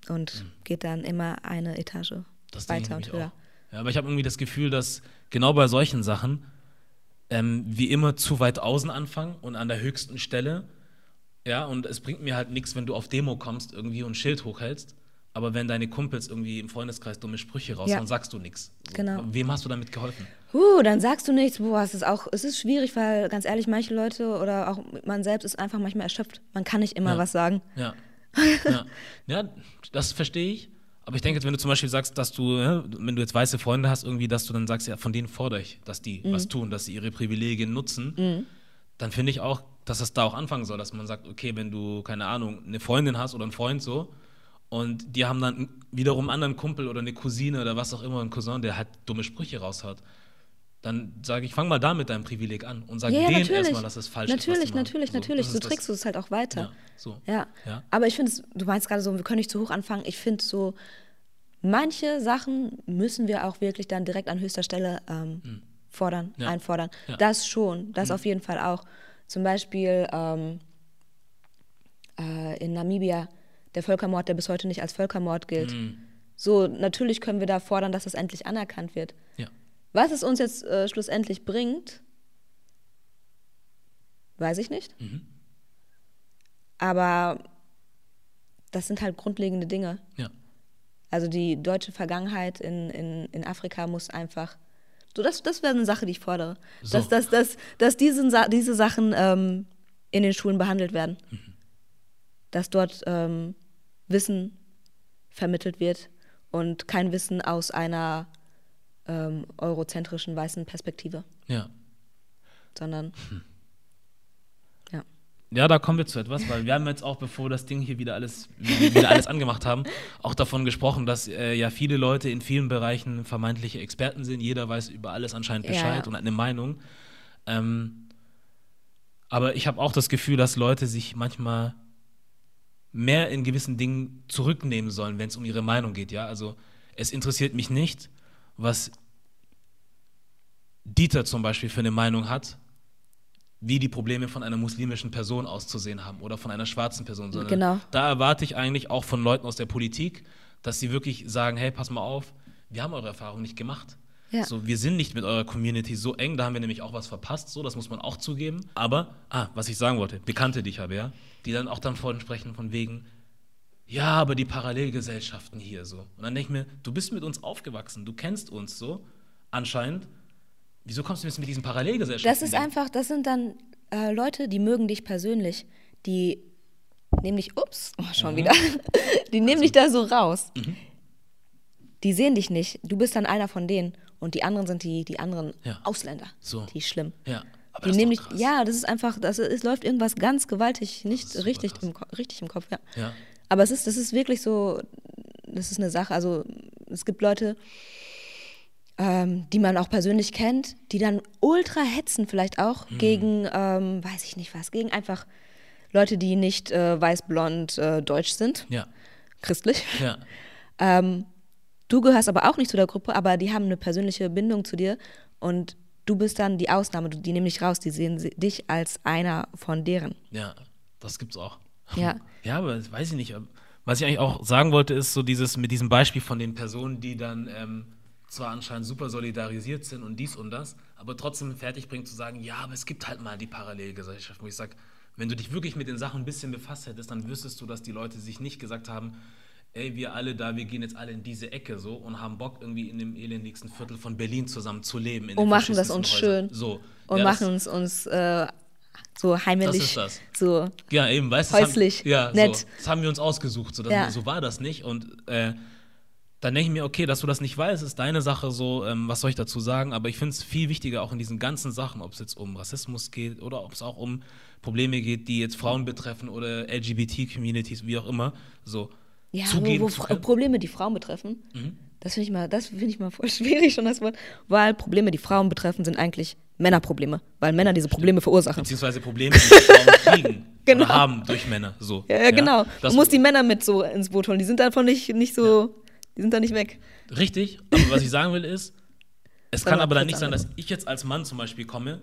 und geht dann immer eine Etage. Das weiter und höher. auch. Ja, aber ich habe irgendwie das Gefühl, dass genau bei solchen Sachen ähm, wie immer zu weit außen anfangen und an der höchsten Stelle. Ja, und es bringt mir halt nichts, wenn du auf Demo kommst irgendwie und ein Schild hochhältst. Aber wenn deine Kumpels irgendwie im Freundeskreis dumme Sprüche raushauen, Ja. sagst du nichts. Genau. Wem hast du damit geholfen? Uh, dann sagst du nichts. Boah, es ist auch, es ist schwierig, weil ganz ehrlich, manche Leute oder auch man selbst ist einfach manchmal erschöpft. Man kann nicht immer Ja. was sagen. Ja. ja. ja, das verstehe ich. Aber ich denke, wenn du zum Beispiel sagst, dass du, ja, wenn du jetzt weiße Freunde hast, irgendwie, dass du dann sagst, ja, von denen fordere ich, dass die Mhm. was tun, dass sie ihre Privilegien nutzen, dann finde ich auch, dass es da auch anfangen soll, dass man sagt, okay, wenn du, keine Ahnung, eine Freundin hast oder einen Freund so und die haben dann wiederum einen anderen Kumpel oder eine Cousine oder was auch immer, einen Cousin, der halt dumme Sprüche raushaut, dann sage ich, fang mal da mit deinem Privileg an und sag Ja, ja, denen natürlich. erstmal, dass es falsch ist. natürlich, machen. natürlich, So, natürlich. das So ist trägst du es halt auch weiter. Ja, so. Ja. Ja. Aber ich finde, du meinst gerade so, wir können nicht zu hoch anfangen. Ich finde so, manche Sachen müssen wir auch wirklich dann direkt an höchster Stelle ähm, fordern, Hm. Ja. einfordern. Das schon, das auf jeden Fall auch. Zum Beispiel ähm, äh, in Namibia der Völkermord, der bis heute nicht als Völkermord gilt. Hm. So, natürlich können wir da fordern, dass das endlich anerkannt wird. Ja. Was es uns jetzt äh, schlussendlich bringt, weiß ich nicht. Mhm. Aber das sind halt grundlegende Dinge. Ja. Also die deutsche Vergangenheit in, in, in Afrika muss einfach. So, das, das wäre eine Sache, die ich fordere. So. Dass, dass, dass, dass diese, diese Sachen ähm, in den Schulen behandelt werden. Mhm. Dass dort ähm, Wissen vermittelt wird und kein Wissen aus einer ähm, eurozentrischen weißen Perspektive, Ja. sondern ja. Ja, da kommen wir zu etwas, weil wir haben jetzt auch, bevor das Ding hier wieder alles, wieder alles angemacht haben, auch davon gesprochen, dass äh, ja viele Leute in vielen Bereichen vermeintliche Experten sind. Jeder weiß über alles anscheinend Ja. Bescheid und hat eine Meinung. Ähm, aber ich habe auch das Gefühl, dass Leute sich manchmal mehr in gewissen Dingen zurücknehmen sollen, wenn es um ihre Meinung geht. Ja, also es interessiert mich nicht, was Dieter zum Beispiel für eine Meinung hat, wie die Probleme von einer muslimischen Person auszusehen haben oder von einer schwarzen Person, sondern Genau. da erwarte ich eigentlich auch von Leuten aus der Politik, dass sie wirklich sagen, hey, pass mal auf, wir haben eure Erfahrung nicht gemacht. Ja. So, wir sind nicht mit eurer Community so eng, da haben wir nämlich auch was verpasst, so, das muss man auch zugeben. Aber, ah, was ich sagen wollte, Bekannte, die ich habe, ja, die dann auch dann von sprechen von wegen, ja, aber die Parallelgesellschaften hier so. Und dann denke ich mir, du bist mit uns aufgewachsen, du kennst uns so, anscheinend. Wieso kommst du jetzt mit diesen Parallelgesellschaften? Das ist einfach, das sind dann äh, Leute, die mögen dich persönlich, die nehmen dich, ups, oh, Mhm. schon wieder, die nehmen dich da so raus. Die sehen dich nicht, du bist dann einer von denen und die anderen sind die, die anderen Ja. Ausländer, So. die schlimm. Ja, aber Die krass. ja, das ist einfach, das ist, es läuft irgendwas ganz gewaltig nicht richtig krass. im, richtig im Kopf, ja. Ja. Aber es ist, das ist wirklich so, das ist eine Sache. Also es gibt Leute, ähm, die man auch persönlich kennt, die dann ultra hetzen vielleicht auch Mhm. gegen, ähm, weiß ich nicht was, gegen einfach Leute, die nicht äh, weiß-blond äh, deutsch sind, Ja, christlich. ja, Ähm, du gehörst aber auch nicht zu der Gruppe, aber die haben eine persönliche Bindung zu dir und du bist dann die Ausnahme, die nehmen dich raus, die sehen dich als einer von deren. ja, das gibt's auch. Ja. Ja, aber das weiß ich nicht. Was ich eigentlich auch sagen wollte, ist so dieses mit diesem Beispiel von den Personen, die dann ähm, zwar anscheinend super solidarisiert sind und dies und das, aber trotzdem fertig bringen zu sagen, ja, aber es gibt halt mal die Parallelgesellschaft, wo ich sage, wenn du dich wirklich mit den Sachen ein bisschen befasst hättest, dann wüsstest du, dass die Leute sich nicht gesagt haben, ey, wir alle da, wir gehen jetzt alle in diese Ecke so und haben Bock, irgendwie in dem elendigsten Viertel von Berlin zusammen zu leben. in Und machen das uns Häusern. schön. So. Und Ja, machen es uns äh, so heimelig, Das ist das. so Ja, eben, weißt du, Häuslich, haben, ja, nett. So, das haben wir uns ausgesucht, so, das, Ja. so war das nicht. Und äh, dann denke ich mir, okay, dass du das nicht weißt, ist deine Sache so, ähm, was soll ich dazu sagen? Aber ich finde es viel wichtiger, auch in diesen ganzen Sachen, ob es jetzt um Rassismus geht oder ob es auch um Probleme geht, die jetzt Frauen betreffen oder LGBT-Communities, wie auch immer, so ja, wo, wo. Probleme, die Frauen betreffen. Das finde ich mal, das finde ich mal voll schwierig schon das Wort, weil Probleme, die Frauen betreffen, sind eigentlich Männerprobleme, weil Männer diese Probleme verursachen. Beziehungsweise Probleme, die Frauen kriegen Genau. haben durch Männer. So. Ja, ja, genau. Das, Du musst die Männer mit so ins Boot holen. Die sind davon nicht, nicht so, die sind da nicht weg. Richtig, aber was ich sagen will ist, es kann aber dann nicht sein, dass ich jetzt als Mann zum Beispiel komme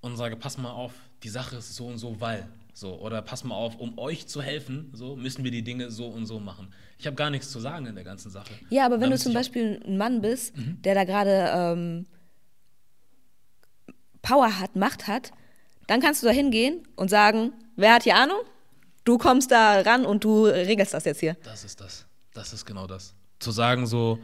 und sage, pass mal auf, die Sache ist so und so, weil. So, oder pass mal auf, um euch zu helfen, so müssen wir die Dinge so und so machen. Ich habe gar nichts zu sagen in der ganzen Sache. Ja, aber wenn du zum Beispiel ein Mann bist, Mhm. der da gerade ähm, Power hat, Macht hat, dann kannst du da hingehen und sagen, wer hat hier Ahnung? Du kommst da ran und du regelst das jetzt hier. Das ist das. Das ist genau das. Zu sagen so,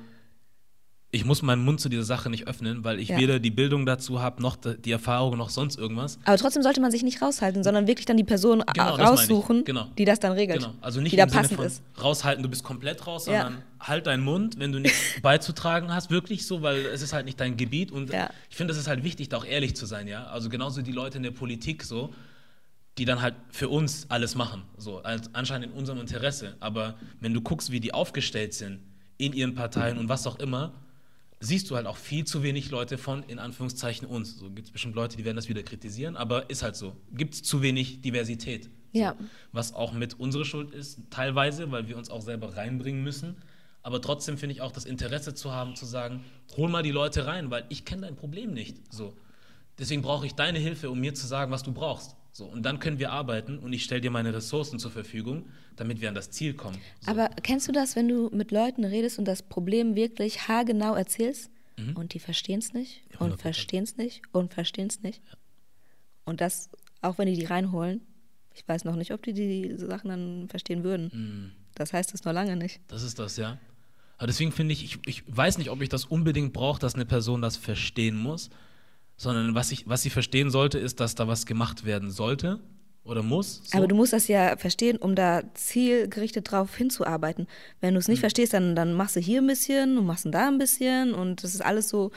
ich muss meinen Mund zu dieser Sache nicht öffnen, weil ich Ja. weder die Bildung dazu habe, noch die Erfahrung, noch sonst irgendwas. Aber trotzdem sollte man sich nicht raushalten, sondern wirklich dann die Person Genau, raussuchen, Genau. die das dann regelt. Genau. Also nicht die da im Sinne passend von ist. raushalten, du bist komplett raus, Ja. sondern halt deinen Mund, wenn du nichts beizutragen hast, wirklich so, weil es ist halt nicht dein Gebiet. Und Ja. ich finde, es ist halt wichtig, da auch ehrlich zu sein, ja. Also genauso die Leute in der Politik so, die dann halt für uns alles machen, so als anscheinend in unserem Interesse. Aber wenn du guckst, wie die aufgestellt sind in ihren Parteien und was auch immer, siehst du halt auch viel zu wenig Leute von, in Anführungszeichen, uns. So gibt es bestimmt Leute, die werden das wieder kritisieren, aber ist halt so. Gibt es zu wenig Diversität. Ja. Was auch mit unserer Schuld ist, teilweise, weil wir uns auch selber reinbringen müssen. Aber trotzdem finde ich auch das Interesse zu haben, zu sagen, hol mal die Leute rein, weil ich kenne dein Problem nicht. So. Deswegen brauche ich deine Hilfe, um mir zu sagen, was du brauchst. So. Und dann können wir arbeiten und ich stelle dir meine Ressourcen zur Verfügung, damit wir an das Ziel kommen. So. Aber kennst du das, wenn du mit Leuten redest und das Problem wirklich haargenau erzählst und die verstehen es nicht Ja, und 100%. verstehen es nicht und verstehen es nicht? Und das, auch wenn die die reinholen, ich weiß noch nicht, ob die die Sachen dann verstehen würden. Mhm. Das heißt es noch lange nicht. Das ist das, ja. Aber deswegen finde ich, ich, ich weiß nicht, ob ich das unbedingt brauche, dass eine Person das verstehen muss, sondern was, ich, was sie verstehen sollte, ist, dass da was gemacht werden sollte oder muss. So. Aber du musst das ja verstehen, um da zielgerichtet drauf hinzuarbeiten. Wenn du es Mhm. nicht verstehst, dann, dann machst du hier ein bisschen und machst du da ein bisschen und das ist alles so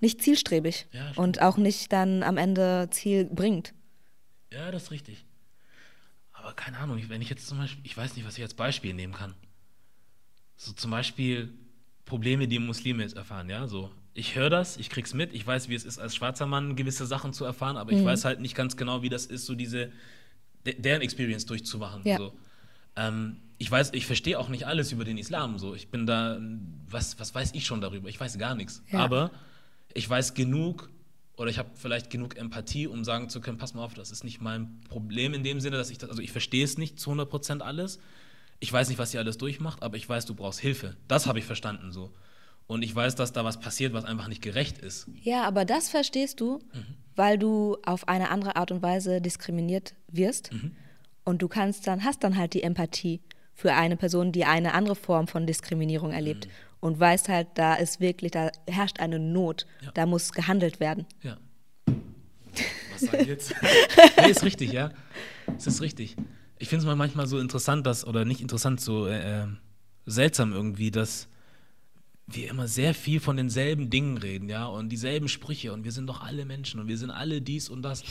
nicht zielstrebig Ja, und auch nicht dann am Ende Ziel bringt. Ja, das ist richtig. Aber keine Ahnung, wenn ich jetzt zum Beispiel, ich weiß nicht, was ich als Beispiel nehmen kann. So zum Beispiel Probleme, die Muslime jetzt erfahren, ja, so. Ich höre das, ich krieg's mit, ich weiß, wie es ist, als schwarzer Mann gewisse Sachen zu erfahren, aber ich weiß halt nicht ganz genau, wie das ist, so diese, de deren Experience durchzumachen. Ja. So. Ähm, ich weiß, ich verstehe auch nicht alles über den Islam, so. Ich bin da, was, was weiß ich schon darüber? Ich weiß gar nichts. Ja. Aber ich weiß genug oder ich habe vielleicht genug Empathie, um sagen zu können, pass mal auf, das ist nicht mein Problem in dem Sinne, dass ich das, also ich verstehe es nicht zu 100% alles. Ich weiß nicht, was ihr alles durchmacht, aber ich weiß, du brauchst Hilfe. Das habe ich verstanden so. Und ich weiß, dass da was passiert, was einfach nicht gerecht ist. Ja, aber das verstehst du, Mhm. weil du auf eine andere Art und Weise diskriminiert wirst Mhm. und du kannst dann hast dann halt die Empathie für eine Person, die eine andere Form von Diskriminierung erlebt Mhm. und weißt halt, da ist wirklich, da herrscht eine Not, Ja. da muss gehandelt werden. Ja. Was sag ich jetzt? nee, ist richtig, ja. Es ist richtig. Ich finde es mal manchmal so interessant, dass, oder nicht interessant, so äh, äh, seltsam irgendwie, dass wir immer sehr viel von denselben Dingen reden, ja, und dieselben Sprüche und wir sind doch alle Menschen und wir sind alle dies und das.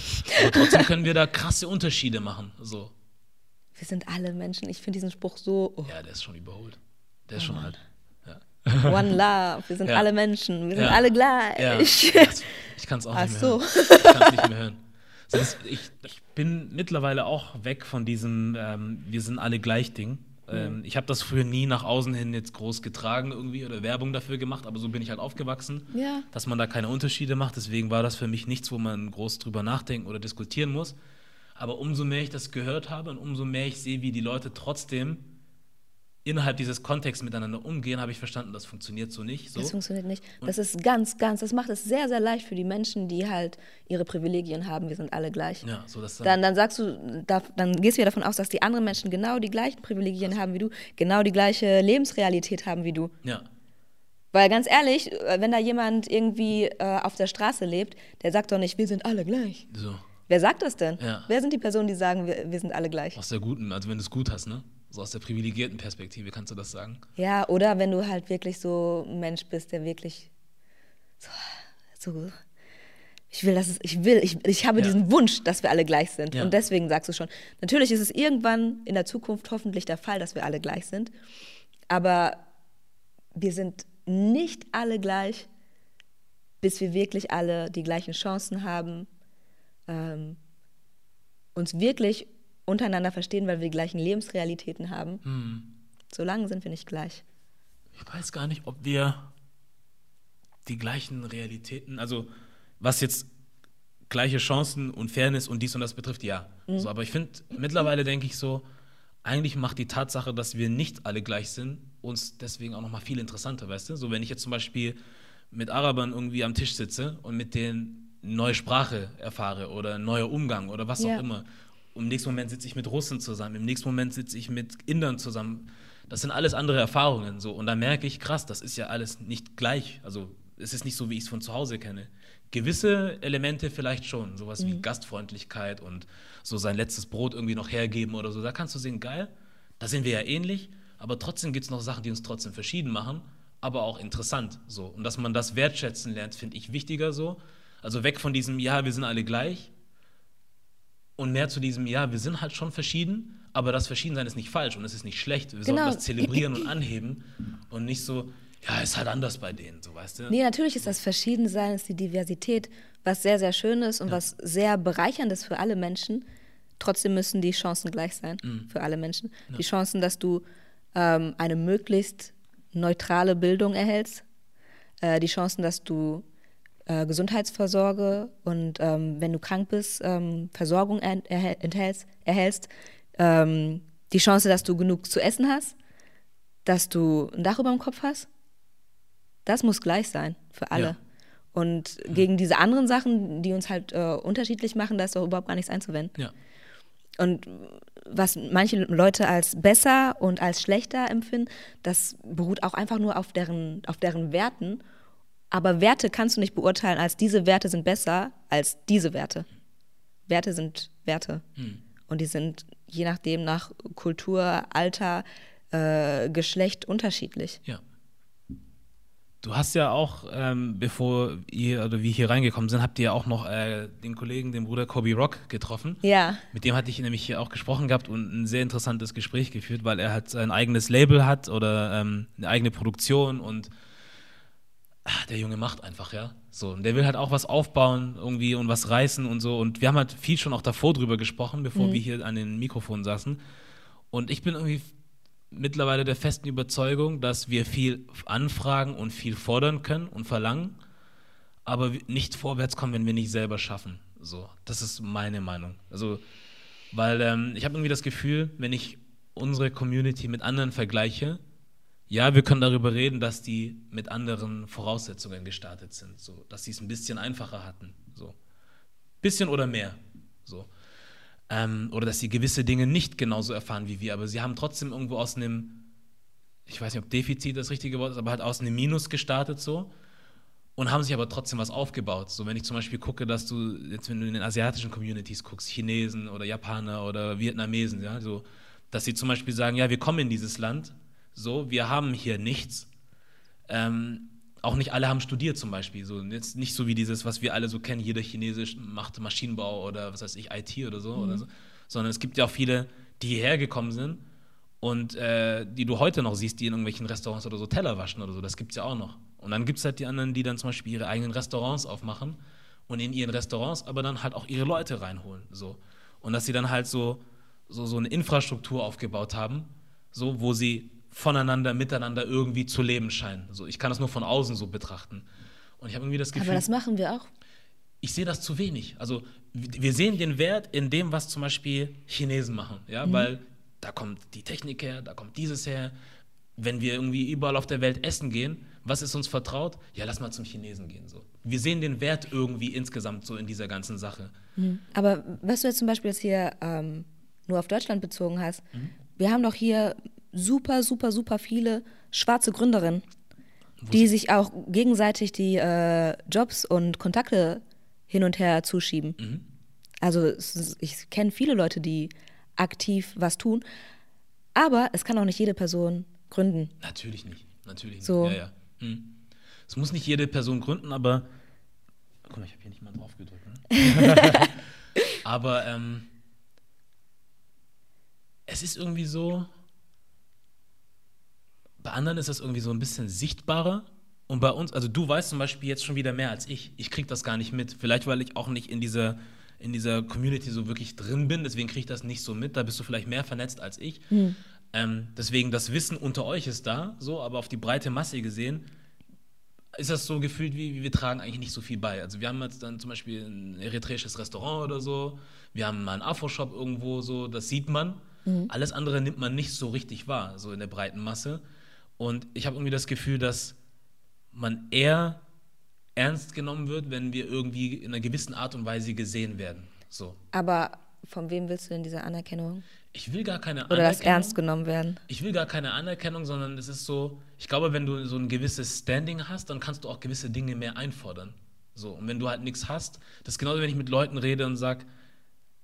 Aber trotzdem können wir da krasse Unterschiede machen. So. Wir sind alle Menschen. Ich finde diesen Spruch so oh, Ja, der ist schon überholt. Der ist schon alt. Ja. One Love. Wir sind Ja. alle Menschen. Wir sind Ja. alle gleich. Das, ich kann es auch Ach nicht mehr so. hören. Ich kann es nicht mehr hören. So, das, ich, ich bin mittlerweile auch weg von diesem ähm, Wir sind alle gleich Ding. Ähm, ich habe das früher nie nach außen hin jetzt groß getragen irgendwie oder Werbung dafür gemacht, aber so bin ich halt aufgewachsen, Ja. dass man da keine Unterschiede macht. Deswegen war das für mich nichts, wo man groß drüber nachdenken oder diskutieren muss. Aber umso mehr ich das gehört habe und umso mehr ich sehe, wie die Leute trotzdem innerhalb dieses Kontexts miteinander umgehen, habe ich verstanden, das funktioniert so nicht. So. Das funktioniert nicht. Das ist ganz, ganz, das macht es sehr, sehr leicht für die Menschen, die halt ihre Privilegien haben. Wir sind alle gleich. Ja, so dass Dann, dann sagst du, da, dann gehst du ja davon aus, dass die anderen Menschen genau die gleichen Privilegien haben wie du, genau die gleiche Lebensrealität haben wie du. ja, Weil ganz ehrlich, wenn da jemand irgendwie äh, auf der Straße lebt, der sagt doch nicht, wir sind alle gleich. so. Wer sagt das denn? Ja. Wer sind die Personen, die sagen, wir, wir sind alle gleich? Aus der guten, also wenn du es gut hast, ne? So aus der privilegierten Perspektive kannst du das sagen. Ja, oder wenn du halt wirklich so ein Mensch bist, der wirklich so, so ich will, dass es, ich will, ich, ich habe Ja. diesen Wunsch, dass wir alle gleich sind. Ja. Und deswegen sagst du schon, natürlich ist es irgendwann in der Zukunft hoffentlich der Fall, dass wir alle gleich sind. Aber wir sind nicht alle gleich, bis wir wirklich alle die gleichen Chancen haben, ähm, uns wirklich untereinander verstehen, weil wir die gleichen Lebensrealitäten haben. Hm. Solange sind wir nicht gleich. Ich weiß gar nicht, ob wir die gleichen Realitäten, also was jetzt gleiche Chancen und Fairness und dies und das betrifft, ja. Mhm. So, aber ich finde, mittlerweile denke ich so, eigentlich macht die Tatsache, dass wir nicht alle gleich sind, uns deswegen auch nochmal viel interessanter, weißt du? So, wenn ich jetzt zum Beispiel mit Arabern irgendwie am Tisch sitze und mit denen neue Sprache erfahre oder neuer Umgang oder was Ja. auch immer. Im nächsten Moment sitze ich mit Russen zusammen, im nächsten Moment sitze ich mit Indern zusammen. Das sind alles andere Erfahrungen. So. Und da merke ich, krass, das ist ja alles nicht gleich. Also es ist nicht so, wie ich es von zu Hause kenne. Gewisse Elemente vielleicht schon, sowas mhm. wie Gastfreundlichkeit und so sein letztes Brot irgendwie noch hergeben oder so. Da kannst du sehen, geil, da sind wir ja ähnlich, aber trotzdem gibt es noch Sachen, die uns trotzdem verschieden machen, aber auch interessant. So. Und dass man das wertschätzen lernt, finde ich wichtiger so. Also weg von diesem, ja, wir sind alle gleich und mehr zu diesem, ja, wir sind halt schon verschieden, aber das Verschiedensein ist nicht falsch und es ist nicht schlecht. Wir genau. sollten das zelebrieren und anheben und nicht so, ja, ist halt anders bei denen, so weißt du? Nee, natürlich ist das Verschiedensein, ist die Diversität, was sehr, sehr schön ist und ja. was sehr bereichernd ist für alle Menschen. Trotzdem müssen die Chancen gleich sein mhm. für alle Menschen. Ja. Die Chancen, dass du ähm, eine möglichst neutrale Bildung erhältst, äh, die Chancen, dass du äh, Gesundheitsvorsorge und ähm, wenn du krank bist, ähm, Versorgung erhältst, erhältst ähm, die Chance, dass du genug zu essen hast, dass du ein Dach über dem Kopf hast das muss gleich sein für alle. Ja. Und mhm. gegen diese anderen Sachen, die uns halt äh, unterschiedlich machen, da ist doch überhaupt gar nichts einzuwenden. Ja. Und was manche Leute als besser und als schlechter empfinden, das beruht auch einfach nur auf deren, auf deren Werten. Aber Werte kannst du nicht beurteilen, als diese Werte sind besser als diese Werte. Werte sind Werte. Hm. Und die sind je nachdem nach Kultur, Alter, äh, Geschlecht unterschiedlich. Ja. Du hast ja auch, ähm, bevor ihr oder wir hier reingekommen sind, habt ihr ja auch noch äh, den Kollegen, den Bruder Kobe Rock getroffen. Ja. Mit dem hatte ich nämlich hier auch gesprochen gehabt und ein sehr interessantes Gespräch geführt, weil er halt sein eigenes Label hat oder ähm, eine eigene Produktion und ach, der Junge macht einfach, ja. So, und der will halt auch was aufbauen irgendwie und was reißen und so. Und wir haben halt viel schon auch davor drüber gesprochen, bevor mhm. wir hier an den Mikrofonen saßen. Und ich bin irgendwie mittlerweile der festen Überzeugung, dass wir viel anfragen und viel fordern können und verlangen, aber nicht vorwärts kommen, wenn wir nicht selber schaffen. So, das ist meine Meinung. Also, weil ähm, ich habe irgendwie das Gefühl, wenn ich unsere Community mit anderen vergleiche, ja, wir können darüber reden, dass die mit anderen Voraussetzungen gestartet sind, so, dass sie es ein bisschen einfacher hatten, so, bisschen oder mehr, so ähm, oder dass sie gewisse Dinge nicht genauso erfahren wie wir, aber sie haben trotzdem irgendwo aus einem, ich weiß nicht, ob Defizit das richtige Wort ist, aber halt aus einem Minus gestartet so und haben sich aber trotzdem was aufgebaut. So, wenn ich zum Beispiel gucke, dass du jetzt, wenn du in den asiatischen Communities guckst, Chinesen oder Japaner oder Vietnamesen, ja, so, dass sie zum Beispiel sagen, ja, wir kommen in dieses Land, so, wir haben hier nichts. Ähm, auch nicht alle haben studiert zum Beispiel. So, jetzt nicht so wie dieses, was wir alle so kennen, jeder Chinesisch macht Maschinenbau oder was weiß ich, IT oder so, mhm. oder so. Sondern es gibt ja auch viele, die hierher gekommen sind und äh, die du heute noch siehst, die in irgendwelchen Restaurants oder so Teller waschen oder so. Das gibt es ja auch noch. Und dann gibt es halt die anderen, die dann zum Beispiel ihre eigenen Restaurants aufmachen und in ihren Restaurants aber dann halt auch ihre Leute reinholen. So. Und dass sie dann halt so, so, so eine Infrastruktur aufgebaut haben, so, wo sie voneinander, miteinander irgendwie zu leben scheinen. Also ich kann das nur von außen so betrachten. Und ich habe irgendwie das Gefühl. Aber das machen wir auch. Ich sehe das zu wenig. Also wir sehen den Wert in dem, was zum Beispiel Chinesen machen, ja, mhm. weil da kommt die Technik her, da kommt dieses her. Wenn wir irgendwie überall auf der Welt essen gehen, was ist uns vertraut? Ja, lass mal zum Chinesen gehen. So. Wir sehen den Wert irgendwie insgesamt so in dieser ganzen Sache. Mhm. Aber was du jetzt zum Beispiel jetzt hier ähm, nur auf Deutschland bezogen hast, mhm. wir haben doch hier super, super, super viele schwarze Gründerinnen, die sich auch gegenseitig die äh, Jobs und Kontakte hin und her zuschieben. Mhm. Also ich kenne viele Leute, die aktiv was tun, aber es kann auch nicht jede Person gründen. Natürlich nicht, natürlich so. nicht. Ja, ja. Hm. Es muss nicht jede Person gründen, aber guck mal, ich habe hier nicht mal drauf gedrückt. Ne? aber ähm, es ist irgendwie so, bei anderen ist das irgendwie so ein bisschen sichtbarer. Und bei uns, also du weißt zum Beispiel jetzt schon wieder mehr als ich. Ich krieg das gar nicht mit. Vielleicht, weil ich auch nicht in dieser, in dieser Community so wirklich drin bin. Deswegen kriege ich das nicht so mit. Da bist du vielleicht mehr vernetzt als ich. Mhm. Ähm, deswegen, das Wissen unter euch ist da, so, aber auf die breite Masse gesehen, ist das so gefühlt, wie, wir tragen eigentlich nicht so viel bei. Also wir haben jetzt dann zum Beispiel ein eritreisches Restaurant oder so. Wir haben mal einen Afro-Shop irgendwo so, das sieht man. Mhm. Alles andere nimmt man nicht so richtig wahr, so in der breiten Masse. Und ich habe irgendwie das Gefühl, dass man eher ernst genommen wird, wenn wir irgendwie in einer gewissen Art und Weise gesehen werden. So. Aber von wem willst du denn diese Anerkennung? ich will gar keine Oder Anerkennung. das ernst genommen werden. Ich will gar keine Anerkennung, sondern es ist so, ich glaube, wenn du so ein gewisses Standing hast, dann kannst du auch gewisse Dinge mehr einfordern. So, und wenn du halt nichts hast, das ist genauso, wenn ich mit Leuten rede und sage,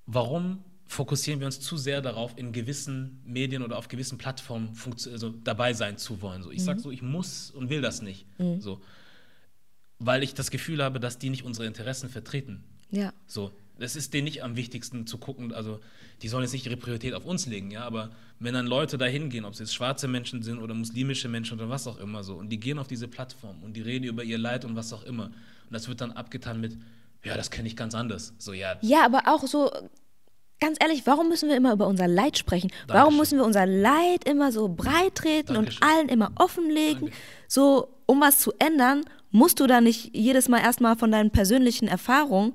warum fokussieren wir uns zu sehr darauf, in gewissen Medien oder auf gewissen Plattformen also dabei sein zu wollen. So, ich mhm. sage so, ich muss und will das nicht. Mhm. So, weil ich das Gefühl habe, dass die nicht unsere Interessen vertreten. Ja. So, es ist denen nicht am wichtigsten zu gucken, also die sollen jetzt nicht ihre Priorität auf uns legen, ja, aber wenn dann Leute da hingehen, ob es jetzt schwarze Menschen sind oder muslimische Menschen oder was auch immer so, und die gehen auf diese Plattform und die reden über ihr Leid und was auch immer, und das wird dann abgetan mit, ja, das kenne ich ganz anders. So, ja. Ja, aber auch so, ganz ehrlich, warum müssen wir immer über unser Leid sprechen? Dankeschön. Warum müssen wir unser Leid immer so breit treten Dankeschön. und allen immer offenlegen? Danke. So, um was zu ändern, musst du da nicht jedes Mal erstmal von deinen persönlichen Erfahrungen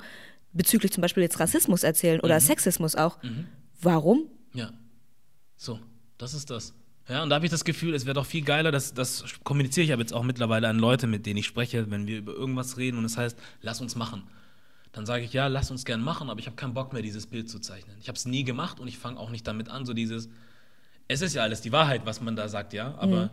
bezüglich zum Beispiel jetzt Rassismus erzählen oder mhm. Sexismus auch. Mhm. Warum? Ja. So, das ist das. Ja, und da habe ich das Gefühl, es wäre doch viel geiler, das, das kommuniziere ich aber jetzt auch mittlerweile an Leute, mit denen ich spreche, wenn wir über irgendwas reden und es das heißt, lass uns machen. Dann sage ich, ja, lass uns gern machen, aber ich habe keinen Bock mehr, dieses Bild zu zeichnen. Ich habe es nie gemacht und ich fange auch nicht damit an, so dieses, es ist ja alles die Wahrheit, was man da sagt, ja, aber mhm.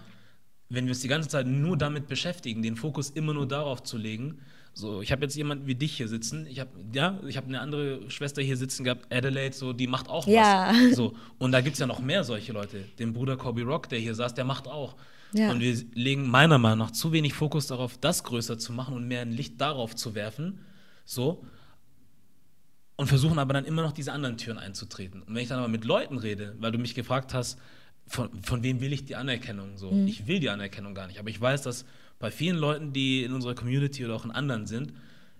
wenn wir uns die ganze Zeit nur damit beschäftigen, den Fokus immer nur darauf zu legen, so, ich habe jetzt jemanden wie dich hier sitzen. Ich habe ja, ich habe eine andere Schwester hier sitzen gehabt, Adelaide, so, die macht auch ja. was. So, und da gibt es ja noch mehr solche Leute. Den Bruder Kobe Rock, der hier saß, der macht auch. Ja. Und wir legen meiner Meinung nach zu wenig Fokus darauf, das größer zu machen und mehr ein Licht darauf zu werfen. So. Und versuchen aber dann immer noch diese anderen Türen einzutreten. Und wenn ich dann aber mit Leuten rede, weil du mich gefragt hast, von, von wem will ich die Anerkennung? So, mhm. ich will die Anerkennung gar nicht. Aber ich weiß, dass bei vielen Leuten, die in unserer Community oder auch in anderen sind,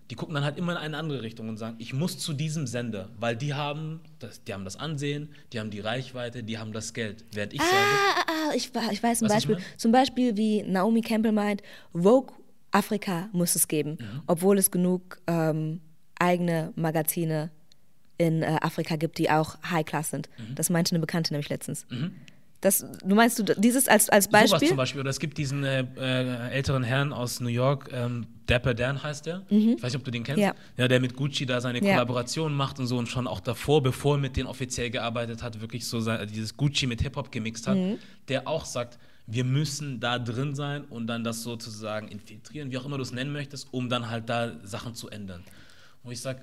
die gucken dann halt immer in eine andere Richtung und sagen, ich muss zu diesem Sender, weil die haben das, die haben das Ansehen, die haben die Reichweite, die haben das Geld. Während ich ah, sage, ah, ah, ich, ich weiß ein Beispiel, zum Beispiel wie Naomi Campbell meint, Vogue Afrika muss es geben, mhm. obwohl es genug ähm, eigene Magazine in äh, Afrika gibt, die auch High Class sind. Mhm. Das meinte eine Bekannte nämlich letztens. Mhm. Das, du meinst du dieses als, als Beispiel? Sowas zum Beispiel. Oder es gibt diesen äh, äh, älteren Herrn aus New York, ähm, Dapper Dan heißt der. Mhm. Ich weiß nicht, ob du den kennst. Ja. ja. der mit Gucci da seine ja. Kollaboration macht und so und schon auch davor, bevor er mit denen offiziell gearbeitet hat, wirklich so sein, dieses Gucci mit Hip-Hop gemixt hat, mhm. der auch sagt, wir müssen da drin sein und dann das sozusagen infiltrieren, wie auch immer du es nennen möchtest, um dann halt da Sachen zu ändern. Wo ich sage,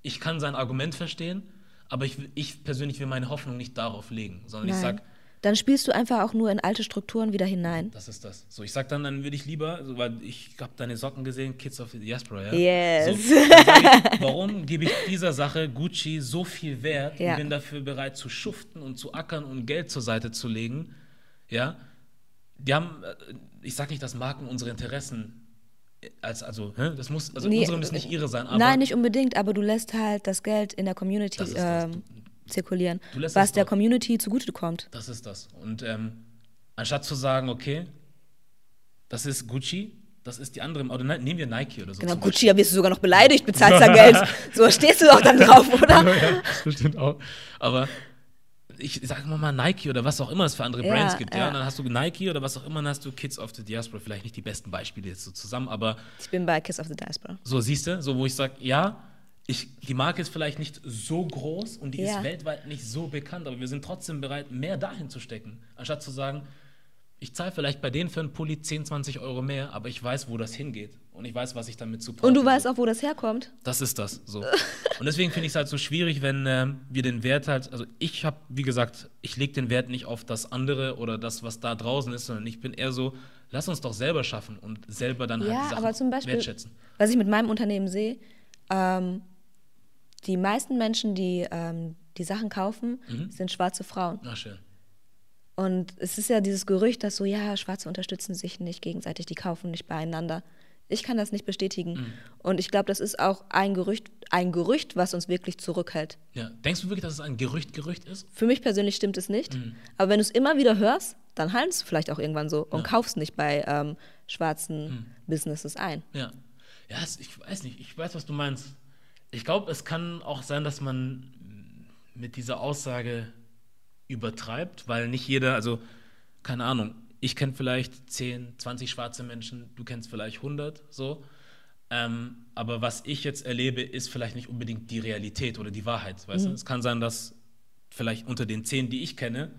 ich kann sein Argument verstehen, aber ich, ich persönlich will meine Hoffnung nicht darauf legen, sondern Nein. ich sage, dann spielst du einfach auch nur in alte Strukturen wieder hinein. Das ist das. So, ich sag dann, dann würde ich lieber, so, weil ich habe deine Socken gesehen, Kids of the Diaspora, ja? Yes. So, ich, warum gebe ich dieser Sache Gucci so viel Wert ja. und bin dafür bereit zu schuften und zu ackern und Geld zur Seite zu legen? Ja? Die haben, äh, ich sag nicht, dass Marken unsere Interessen als, also, das muss, also nee, unsere müssen nicht ihre sein. nein, nicht unbedingt, aber du lässt halt das Geld in der Community ähm, zirkulieren, was der Community zugutekommt. Das ist das. Und ähm, anstatt zu sagen, okay, das ist Gucci, das ist die andere, oder nehmen wir Nike oder so. Genau, Gucci, da wirst du sogar noch beleidigt, bezahlst da Geld. So stehst du doch dann drauf, oder? ja, das stimmt auch. Aber ich sage mal Nike oder was auch immer es für andere ja, Brands gibt, ja. ja. Und dann hast du Nike oder was auch immer, dann hast du Kids of the Diaspora. Vielleicht nicht die besten Beispiele jetzt so zusammen, aber. Ich bin bei Kids of the Diaspora. So, siehst du, so wo ich sage, ja, ich, die Marke ist vielleicht nicht so groß und die ja. ist weltweit nicht so bekannt, aber wir sind trotzdem bereit, mehr dahin zu stecken, anstatt zu sagen, ich zahle vielleicht bei denen für einen Pulli 10, 20 Euro mehr, aber ich weiß, wo das hingeht und ich weiß, was ich damit supporte. Und du weißt auch, wo das herkommt. Das ist das, so. und deswegen finde ich es halt so schwierig, wenn äh, wir den Wert halt, also ich habe, wie gesagt, ich lege den Wert nicht auf das andere oder das, was da draußen ist, sondern ich bin eher so, lass uns doch selber schaffen und selber dann halt ja, die Sachen aber zum Beispiel, wertschätzen. Was ich mit meinem Unternehmen sehe, ähm, die meisten Menschen, die ähm, die Sachen kaufen, mhm. sind schwarze Frauen. Ach, schön. Und es ist ja dieses Gerücht, dass so, ja, Schwarze unterstützen sich nicht gegenseitig, die kaufen nicht beieinander. Ich kann das nicht bestätigen. Mhm. Und ich glaube, das ist auch ein Gerücht, ein Gerücht, was uns wirklich zurückhält. Ja. Denkst du wirklich, dass es ein Gerücht-Gerücht ist? Für mich persönlich stimmt es nicht. Mhm. Aber wenn du es immer wieder hörst, dann halten es vielleicht auch irgendwann so und ja. kaufst nicht bei ähm, schwarzen mhm. Businesses ein. Ja. Ja, ich weiß nicht. Ich weiß, was du meinst ich glaube, es kann auch sein, dass man mit dieser Aussage übertreibt, weil nicht jeder, also keine Ahnung, ich kenne vielleicht 10, 20 schwarze Menschen, du kennst vielleicht 100, so. Ähm, aber was ich jetzt erlebe, ist vielleicht nicht unbedingt die Realität oder die Wahrheit. Weißt mhm. du? Es kann sein, dass vielleicht unter den zehn, die ich kenne,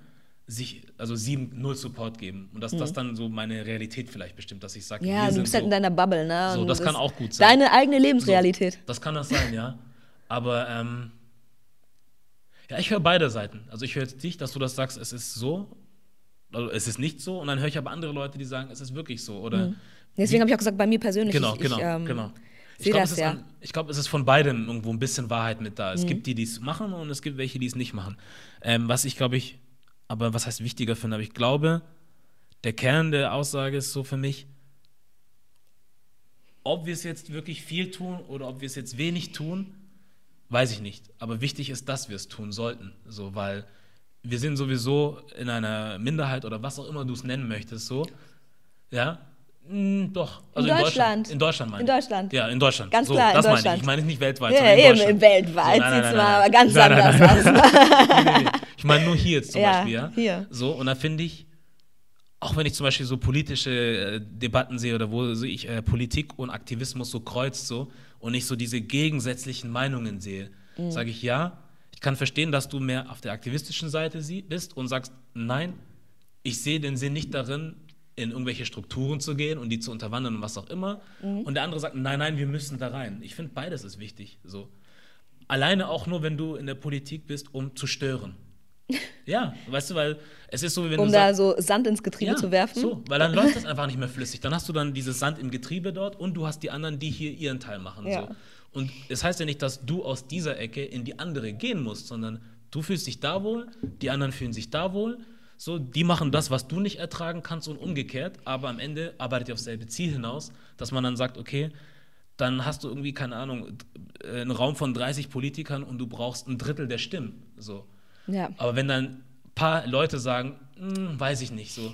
sich, also sieben, null Support geben. Und dass das dann so meine Realität vielleicht bestimmt, dass ich sage, Ja, du bist halt so, in deiner Bubble, ne? so, Und das kann auch gut sein. Deine eigene Lebensrealität. So, das kann das sein, ja. Aber ähm, ja, ich höre beide Seiten. Also ich höre dich, dass du das sagst, es ist so, also es ist nicht so, und dann höre ich aber andere Leute, die sagen, es ist wirklich so. Oder Deswegen habe ich auch gesagt, bei mir persönlich. Genau, ich, genau, ich, ähm, genau. Ich glaube, es, ist ja. glaub, es ist von beidem irgendwo ein bisschen Wahrheit mit da. Mhm. Es gibt die, die es machen und es gibt welche, die es nicht machen. Ähm, was ich, glaube ich, aber was heißt wichtiger finde, aber ich glaube, der Kern der Aussage ist so für mich, ob wir es jetzt wirklich viel tun oder ob wir es jetzt wenig tun, weiß ich nicht. Aber wichtig ist, dass wir es tun sollten. So, weil wir sind sowieso in einer Minderheit oder was auch immer du es nennen möchtest, so. Ja? Hm, doch. In Deutschland. In Deutschland meine In ich. Deutschland. Ja, in Deutschland. Ganz so, klar, in das meine ich. Deutschland. Ich meine nicht weltweit, Ja, sondern in eben, Deutschland. weltweit So, nein, sieht's nein, mal nein, ganz nein, anders aus. nee, nee. Ich meine nur hier jetzt zum Ja, Beispiel, ja. hier. So, und da finde ich, auch wenn ich zum Beispiel so politische äh, Debatten sehe oder wo so ich äh, Politik und Aktivismus so kreuzt so und ich so diese gegensätzlichen Meinungen sehe, Mhm. sage ich ja, kann verstehen, dass du mehr auf der aktivistischen Seite bist und sagst, nein, ich sehe den Sinn nicht darin, in irgendwelche Strukturen zu gehen und die zu unterwandern und was auch immer. Mhm. Und der andere sagt, nein, nein, wir müssen da rein. Ich finde, beides ist wichtig. So. Alleine auch nur, wenn du in der Politik bist, um zu stören. Ja, weißt du, weil es ist so, wie wenn Um du da sagst, so Sand ins Getriebe ja, zu werfen. So, weil dann läuft das einfach nicht mehr flüssig. Dann hast du dann dieses Sand im Getriebe dort und du hast die anderen, die hier ihren Teil machen. Ja. So. Und es heißt ja nicht, dass du aus dieser Ecke in die andere gehen musst, sondern du fühlst dich da wohl, die anderen fühlen sich da wohl. So, die machen das, was du nicht ertragen kannst und umgekehrt, aber am Ende arbeitet ihr aufs selbe Ziel hinaus, dass man dann sagt, okay, dann hast du irgendwie, keine Ahnung, äh, einen Raum von 30 Politikern und du brauchst ein Drittel der Stimmen. So. Ja. Aber wenn dann ein paar Leute sagen, "Hm, weiß ich nicht, so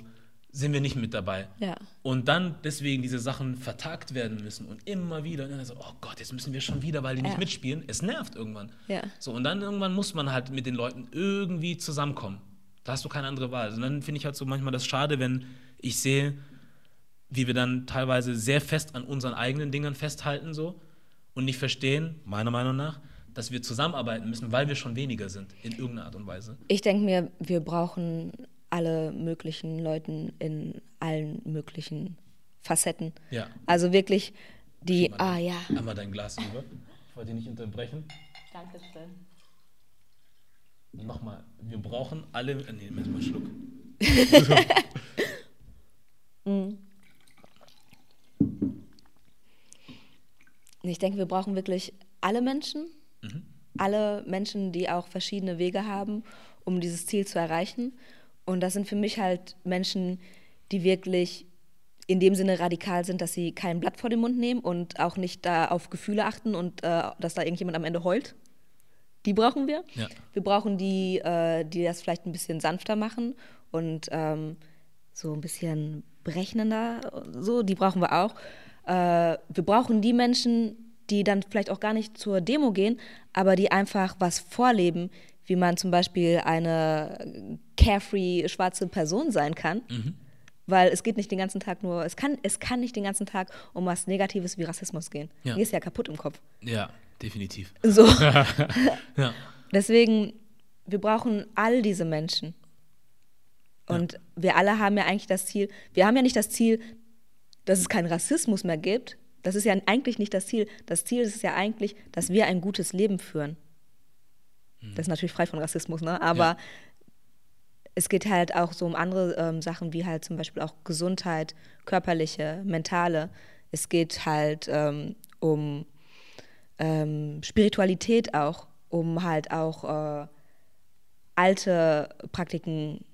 sind wir nicht mit dabei. Ja. Und dann deswegen diese Sachen vertagt werden müssen und immer wieder. Und dann so, oh Gott, jetzt müssen wir schon wieder, weil die nicht Ja. mitspielen. Es nervt irgendwann. Ja. So, und dann irgendwann muss man halt mit den Leuten irgendwie zusammenkommen. Da hast du keine andere Wahl. Und dann finde ich halt so manchmal das schade, wenn ich sehe, wie wir dann teilweise sehr fest an unseren eigenen Dingern festhalten so und nicht verstehen, meiner Meinung nach, dass wir zusammenarbeiten müssen, weil wir schon weniger sind, in irgendeiner Art und Weise. Ich denke mir, wir brauchen alle möglichen Leuten in allen möglichen Facetten. Ja. Also wirklich die, mal ah dein- ja. Einmal dein Glas über. Ich wollte dich nicht unterbrechen. Dankeschön. Nochmal, wir brauchen alle. äh, Nee, mal einen Schluck. Ich denke, wir brauchen wirklich alle Menschen, alle Menschen, die auch verschiedene Wege haben, um dieses Ziel zu erreichen. Und das sind für mich halt Menschen, die wirklich in dem Sinne radikal sind, dass sie kein Blatt vor den Mund nehmen und auch nicht da auf Gefühle achten und äh, dass da irgendjemand am Ende heult. Die brauchen wir. Ja. Wir brauchen die, äh, die das vielleicht ein bisschen sanfter machen und ähm, so ein bisschen berechnender. So, die brauchen wir auch. Äh, wir brauchen die Menschen, die dann vielleicht auch gar nicht zur Demo gehen, aber die einfach was vorleben, wie man zum Beispiel eine carefree schwarze Person sein kann. Weil es geht nicht den ganzen Tag nur, es kann, es kann nicht den ganzen Tag um was Negatives wie Rassismus gehen. Ja. Mir ist ja kaputt im Kopf. Ja, definitiv. So. Ja. Deswegen, wir brauchen all diese Menschen. Und wir alle haben ja eigentlich das Ziel, wir haben ja nicht das Ziel, dass es keinen Rassismus mehr gibt. Das ist ja eigentlich nicht das Ziel. Das Ziel ist ja eigentlich, dass wir ein gutes Leben führen. Das ist natürlich frei von Rassismus, ne? Aber Ja. es geht halt auch so um andere ähm, Sachen, wie halt zum Beispiel auch Gesundheit, körperliche, mentale. Es geht halt ähm, um ähm, Spiritualität auch, um halt auch äh, alte Praktiken,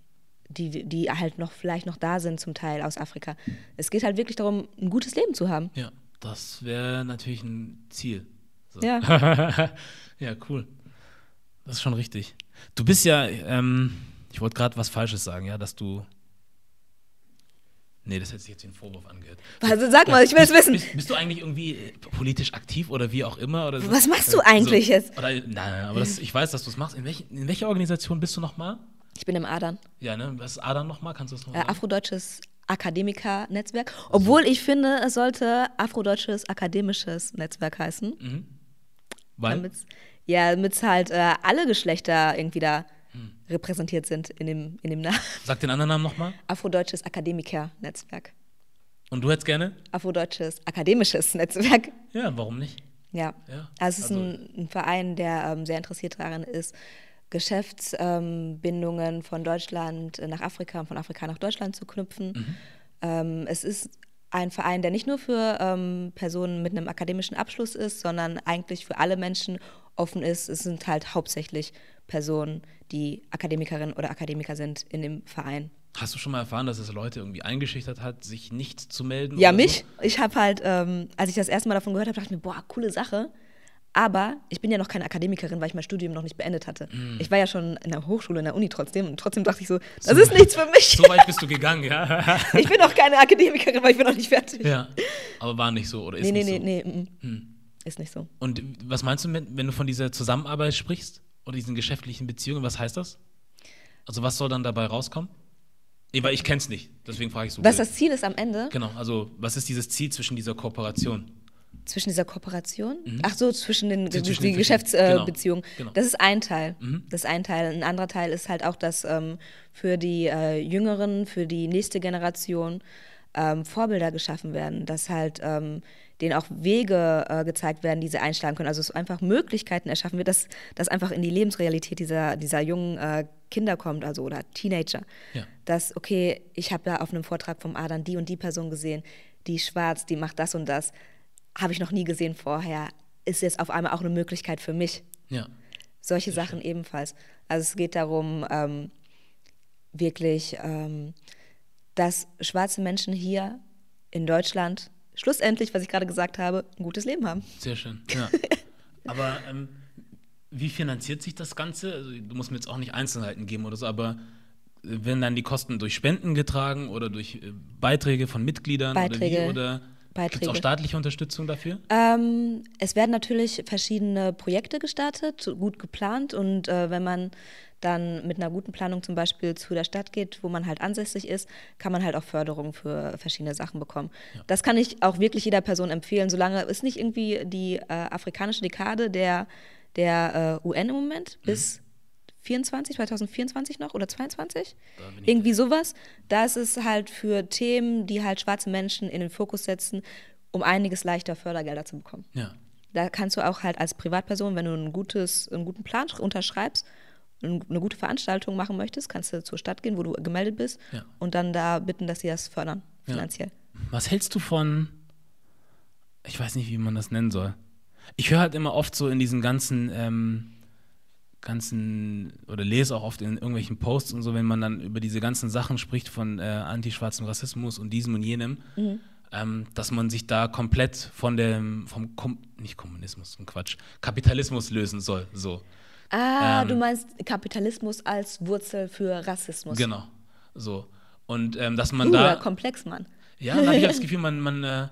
die, die halt noch vielleicht noch da sind zum Teil aus Afrika. Es geht halt wirklich darum, ein gutes Leben zu haben. Ja, das wäre natürlich ein Ziel. So. Ja. ja, cool. Das ist schon richtig. Du bist ja, ähm, ich wollte gerade was Falsches sagen, ja, dass du. Nee, das hätte sich jetzt wie ein Vorwurf angehört. Also sag mal, ich will es wissen. Bist, bist du eigentlich irgendwie äh, politisch aktiv oder wie auch immer? Oder so? Was machst du Äh, eigentlich so, jetzt? Oder, nein, nein, aber das, ich weiß, dass du es machst. In, welch, in welcher Organisation bist du nochmal? Ich bin im Adern. Ja, ne? Was ist Adam nochmal? Kannst du das Äh, nochmal sagen? Afrodeutsches Akademiker-Netzwerk. Obwohl ich finde, es sollte Afrodeutsches Akademisches Netzwerk heißen. Weil? Damit's, ja, damit es halt äh, alle Geschlechter irgendwie da repräsentiert sind in dem, in dem Namen. Sag den anderen Namen nochmal. Afrodeutsches Akademiker-Netzwerk. Und du hättest gerne? Afrodeutsches Akademisches Netzwerk. Ja, warum nicht? Ja. Ja, Also es ist also- ein, ein Verein, der ähm, sehr interessiert daran ist, Geschäftsbindungen von Deutschland nach Afrika und von Afrika nach Deutschland zu knüpfen. Mhm. Ähm, es ist ein Verein, der nicht nur für ähm, Personen mit einem akademischen Abschluss ist, sondern eigentlich für alle Menschen offen ist. Es sind halt hauptsächlich Personen, die Akademikerinnen oder Akademiker sind in dem Verein. Hast du schon mal erfahren, dass es Leute irgendwie eingeschüchtert hat, sich nicht zu melden? Ja, mich. Ich habe halt, ähm, als ich das erste Mal davon gehört habe, dachte ich mir, boah, coole Sache. Aber ich bin ja noch keine Akademikerin, weil ich mein Studium noch nicht beendet hatte. Mm. Ich war ja schon in der Hochschule, in der Uni trotzdem. Und trotzdem dachte ich so, das ist nichts für mich. So weit bist du gegangen, ja? Ich bin noch keine Akademikerin, weil ich bin noch nicht fertig. ja. Aber war nicht so, oder ist nee, nee, nicht nee, so? nee, mm, ist nicht so. Und was meinst du, wenn du von dieser Zusammenarbeit sprichst oder diesen geschäftlichen Beziehungen, was heißt das? Also was soll dann dabei rauskommen? Nee, weil ich kenn's nicht, deswegen frage ich so. Was das Ziel ist am Ende Genau, also was ist dieses Ziel zwischen dieser Kooperation? zwischen dieser Kooperation, ach so, zwischen den, Mhm. Zwischen die den Geschäftsbeziehungen. genau, genau. Das ist ein Teil. Mhm. Das ist ein Teil. Ein anderer Teil ist halt auch, dass ähm, für die äh, Jüngeren, für die nächste Generation ähm, Vorbilder geschaffen werden, dass halt ähm, denen auch Wege äh, gezeigt werden, die sie einschlagen können. Also es einfach Möglichkeiten erschaffen wird, dass das einfach in die Lebensrealität dieser, dieser jungen äh, Kinder kommt, also oder Teenager. Ja. Dass, okay, ich habe da auf einem Vortrag vom Adern die und die Person gesehen, die schwarz, die macht das und das. Habe ich noch nie gesehen vorher. Ist jetzt auf einmal auch eine Möglichkeit für mich. Ja. Solche Sachen ebenfalls. Also es geht darum, ähm, wirklich, ähm, dass schwarze Menschen hier in Deutschland schlussendlich, was ich gerade gesagt habe, ein gutes Leben haben. Sehr schön. Ja. aber ähm, wie finanziert sich das Ganze? Also, du musst mir jetzt auch nicht Einzelheiten geben oder so, aber äh, werden dann die Kosten durch Spenden getragen oder durch äh, Beiträge von Mitgliedern Beiträge. oder wie? Oder gibt es Beiträge. auch staatliche Unterstützung dafür? Ähm, es werden natürlich verschiedene Projekte gestartet, gut geplant und äh, wenn man dann mit einer guten Planung zum Beispiel zu der Stadt geht, wo man halt ansässig ist, kann man halt auch Förderung für verschiedene Sachen bekommen. Das kann ich auch wirklich jeder Person empfehlen, solange es nicht irgendwie die äh, afrikanische Dekade der, der äh, UN im Moment bis 24, 2024 noch oder 22? Da bin ich Irgendwie sowas. Da ist es halt für Themen, die halt schwarze Menschen in den Fokus setzen, um einiges leichter Fördergelder zu bekommen. Ja. Da kannst du auch halt als Privatperson, wenn du ein gutes, einen guten Plan unterschreibst, und eine gute Veranstaltung machen möchtest, kannst du zur Stadt gehen, wo du gemeldet bist Ja. und dann da bitten, dass sie das fördern, Ja. finanziell. Was hältst du von, ich weiß nicht, wie man das nennen soll. Ich höre halt immer oft so in diesen ganzen, ähm, ganzen, oder lese auch oft in irgendwelchen Posts und so, wenn man dann über diese ganzen Sachen spricht von äh, antischwarzem Rassismus und diesem und jenem, ähm, dass man sich da komplett von dem, vom, Kom nicht Kommunismus, Quatsch, Kapitalismus lösen soll, so. Ah, Ähm. du meinst Kapitalismus als Wurzel für Rassismus. Genau, so. Und ähm, dass man Uh, da... komplex, Mann. Ja, da habe ich das Gefühl, man, man, äh,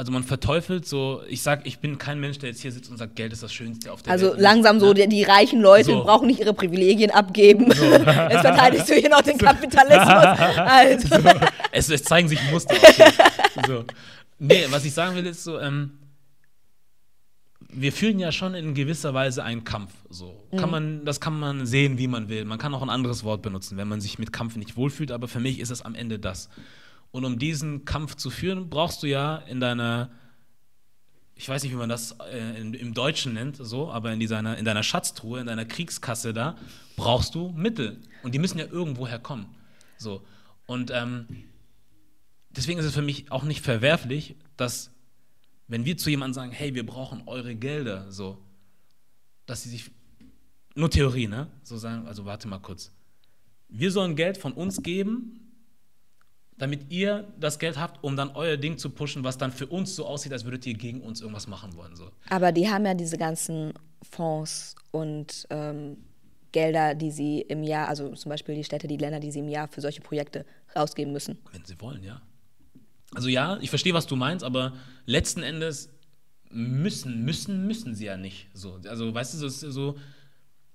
also man verteufelt so, ich sag, ich bin kein Mensch, der jetzt hier sitzt und sagt, Geld ist das Schönste auf der Also Welt. langsam so, die, die reichen Leute So. brauchen nicht ihre Privilegien abgeben. Jetzt verteidigst du hier noch den Kapitalismus. Also. es, es zeigen sich Muster. So. Nee, was ich sagen will, ist so, ähm, wir fühlen ja schon in gewisser Weise einen Kampf. So. Kann man, das kann man sehen, wie man will. Man kann auch ein anderes Wort benutzen, wenn man sich mit Kampf nicht wohlfühlt, aber für mich ist es am Ende das. Und um diesen Kampf zu führen, brauchst du ja in deiner, ich weiß nicht, wie man das äh, in, im Deutschen nennt, so, aber in, dieser, in deiner Schatztruhe, in deiner Kriegskasse da, brauchst du Mittel. Und die müssen ja irgendwoher kommen. So. Und ähm, deswegen ist es für mich auch nicht verwerflich, dass, wenn wir zu jemandem sagen, hey, wir brauchen eure Gelder, so, dass sie sich, nur Theorie, ne? So sagen, also warte mal kurz. Wir sollen Geld von uns geben, damit ihr das Geld habt, um dann euer Ding zu pushen, was dann für uns so aussieht, als würdet ihr gegen uns irgendwas machen wollen. So. Aber die haben ja diese ganzen Fonds und ähm, Gelder, die sie im Jahr, also zum Beispiel die Städte, die Länder, die sie im Jahr für solche Projekte rausgeben müssen. Wenn sie wollen, ja. Also ja, ich verstehe, was du meinst, aber letzten Endes müssen, müssen, müssen sie ja nicht. So, also weißt du, so, ist so,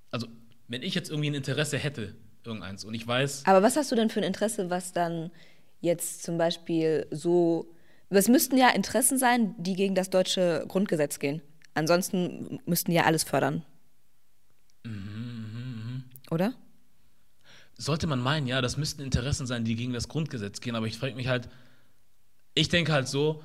also wenn ich jetzt irgendwie ein Interesse hätte, irgendeins, und ich weiß, Aber was hast du denn für ein Interesse, was dann jetzt zum Beispiel so. Es müssten ja Interessen sein, die gegen das deutsche Grundgesetz gehen. Ansonsten müssten ja alles fördern. Oder? sollte man meinen, ja, das müssten Interessen sein, die gegen das Grundgesetz gehen, aber ich frage mich halt, ich denke halt so,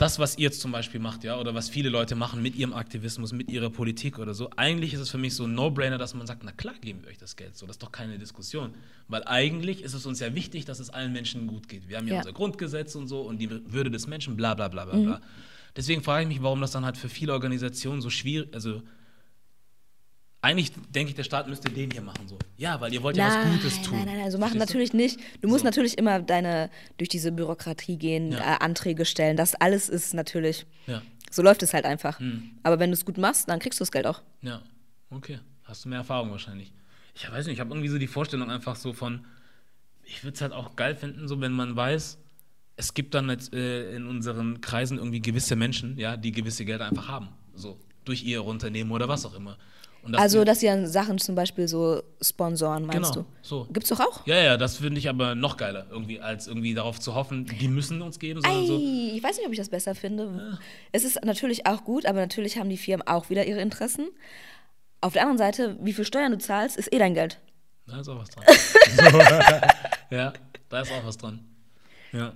das, was ihr jetzt zum Beispiel macht, ja, oder was viele Leute machen mit ihrem Aktivismus, mit ihrer Politik oder so, eigentlich ist es für mich so ein No-Brainer, dass man sagt, na klar geben wir euch das Geld, so, das ist doch keine Diskussion. Weil eigentlich ist es uns ja wichtig, dass es allen Menschen gut geht. Wir haben ja, ja. unser Grundgesetz und so und die Würde des Menschen, bla bla bla bla mhm. bla. Deswegen frage ich mich, warum das dann halt für viele Organisationen so schwierig, also eigentlich denke ich, der Staat müsste den hier machen. So. Ja, weil ihr wollt nein, ja was Gutes tun. Nein, nein, nein, so machen natürlich nicht. Du musst so. natürlich immer deine, durch diese Bürokratie gehen, ja. äh, Anträge stellen. Das alles ist natürlich, ja. so läuft es halt einfach. Hm. Aber wenn du es gut machst, dann kriegst du das Geld auch. Ja, okay. Hast du mehr Erfahrung wahrscheinlich. Ich weiß nicht, ich habe irgendwie so die Vorstellung einfach so von, ich würde es halt auch geil finden, so wenn man weiß, es gibt dann jetzt, äh, in unseren Kreisen irgendwie gewisse Menschen, ja, die gewisse Gelder einfach haben. So, durch ihr Unternehmen oder was auch immer. Also, dass sie dann Sachen zum Beispiel so sponsoren, meinst genau, du? so. Gibt's doch auch? Ja, ja, das finde ich aber noch geiler, irgendwie, als irgendwie darauf zu hoffen, die müssen uns geben, Ei, so. Ich weiß nicht, ob ich das besser finde. Ja. Es ist natürlich auch gut, aber natürlich haben die Firmen auch wieder ihre Interessen. Auf der anderen Seite, wie viel Steuern du zahlst, ist eh dein Geld. Da ist auch was dran. so. ja, da ist auch was dran. Ja.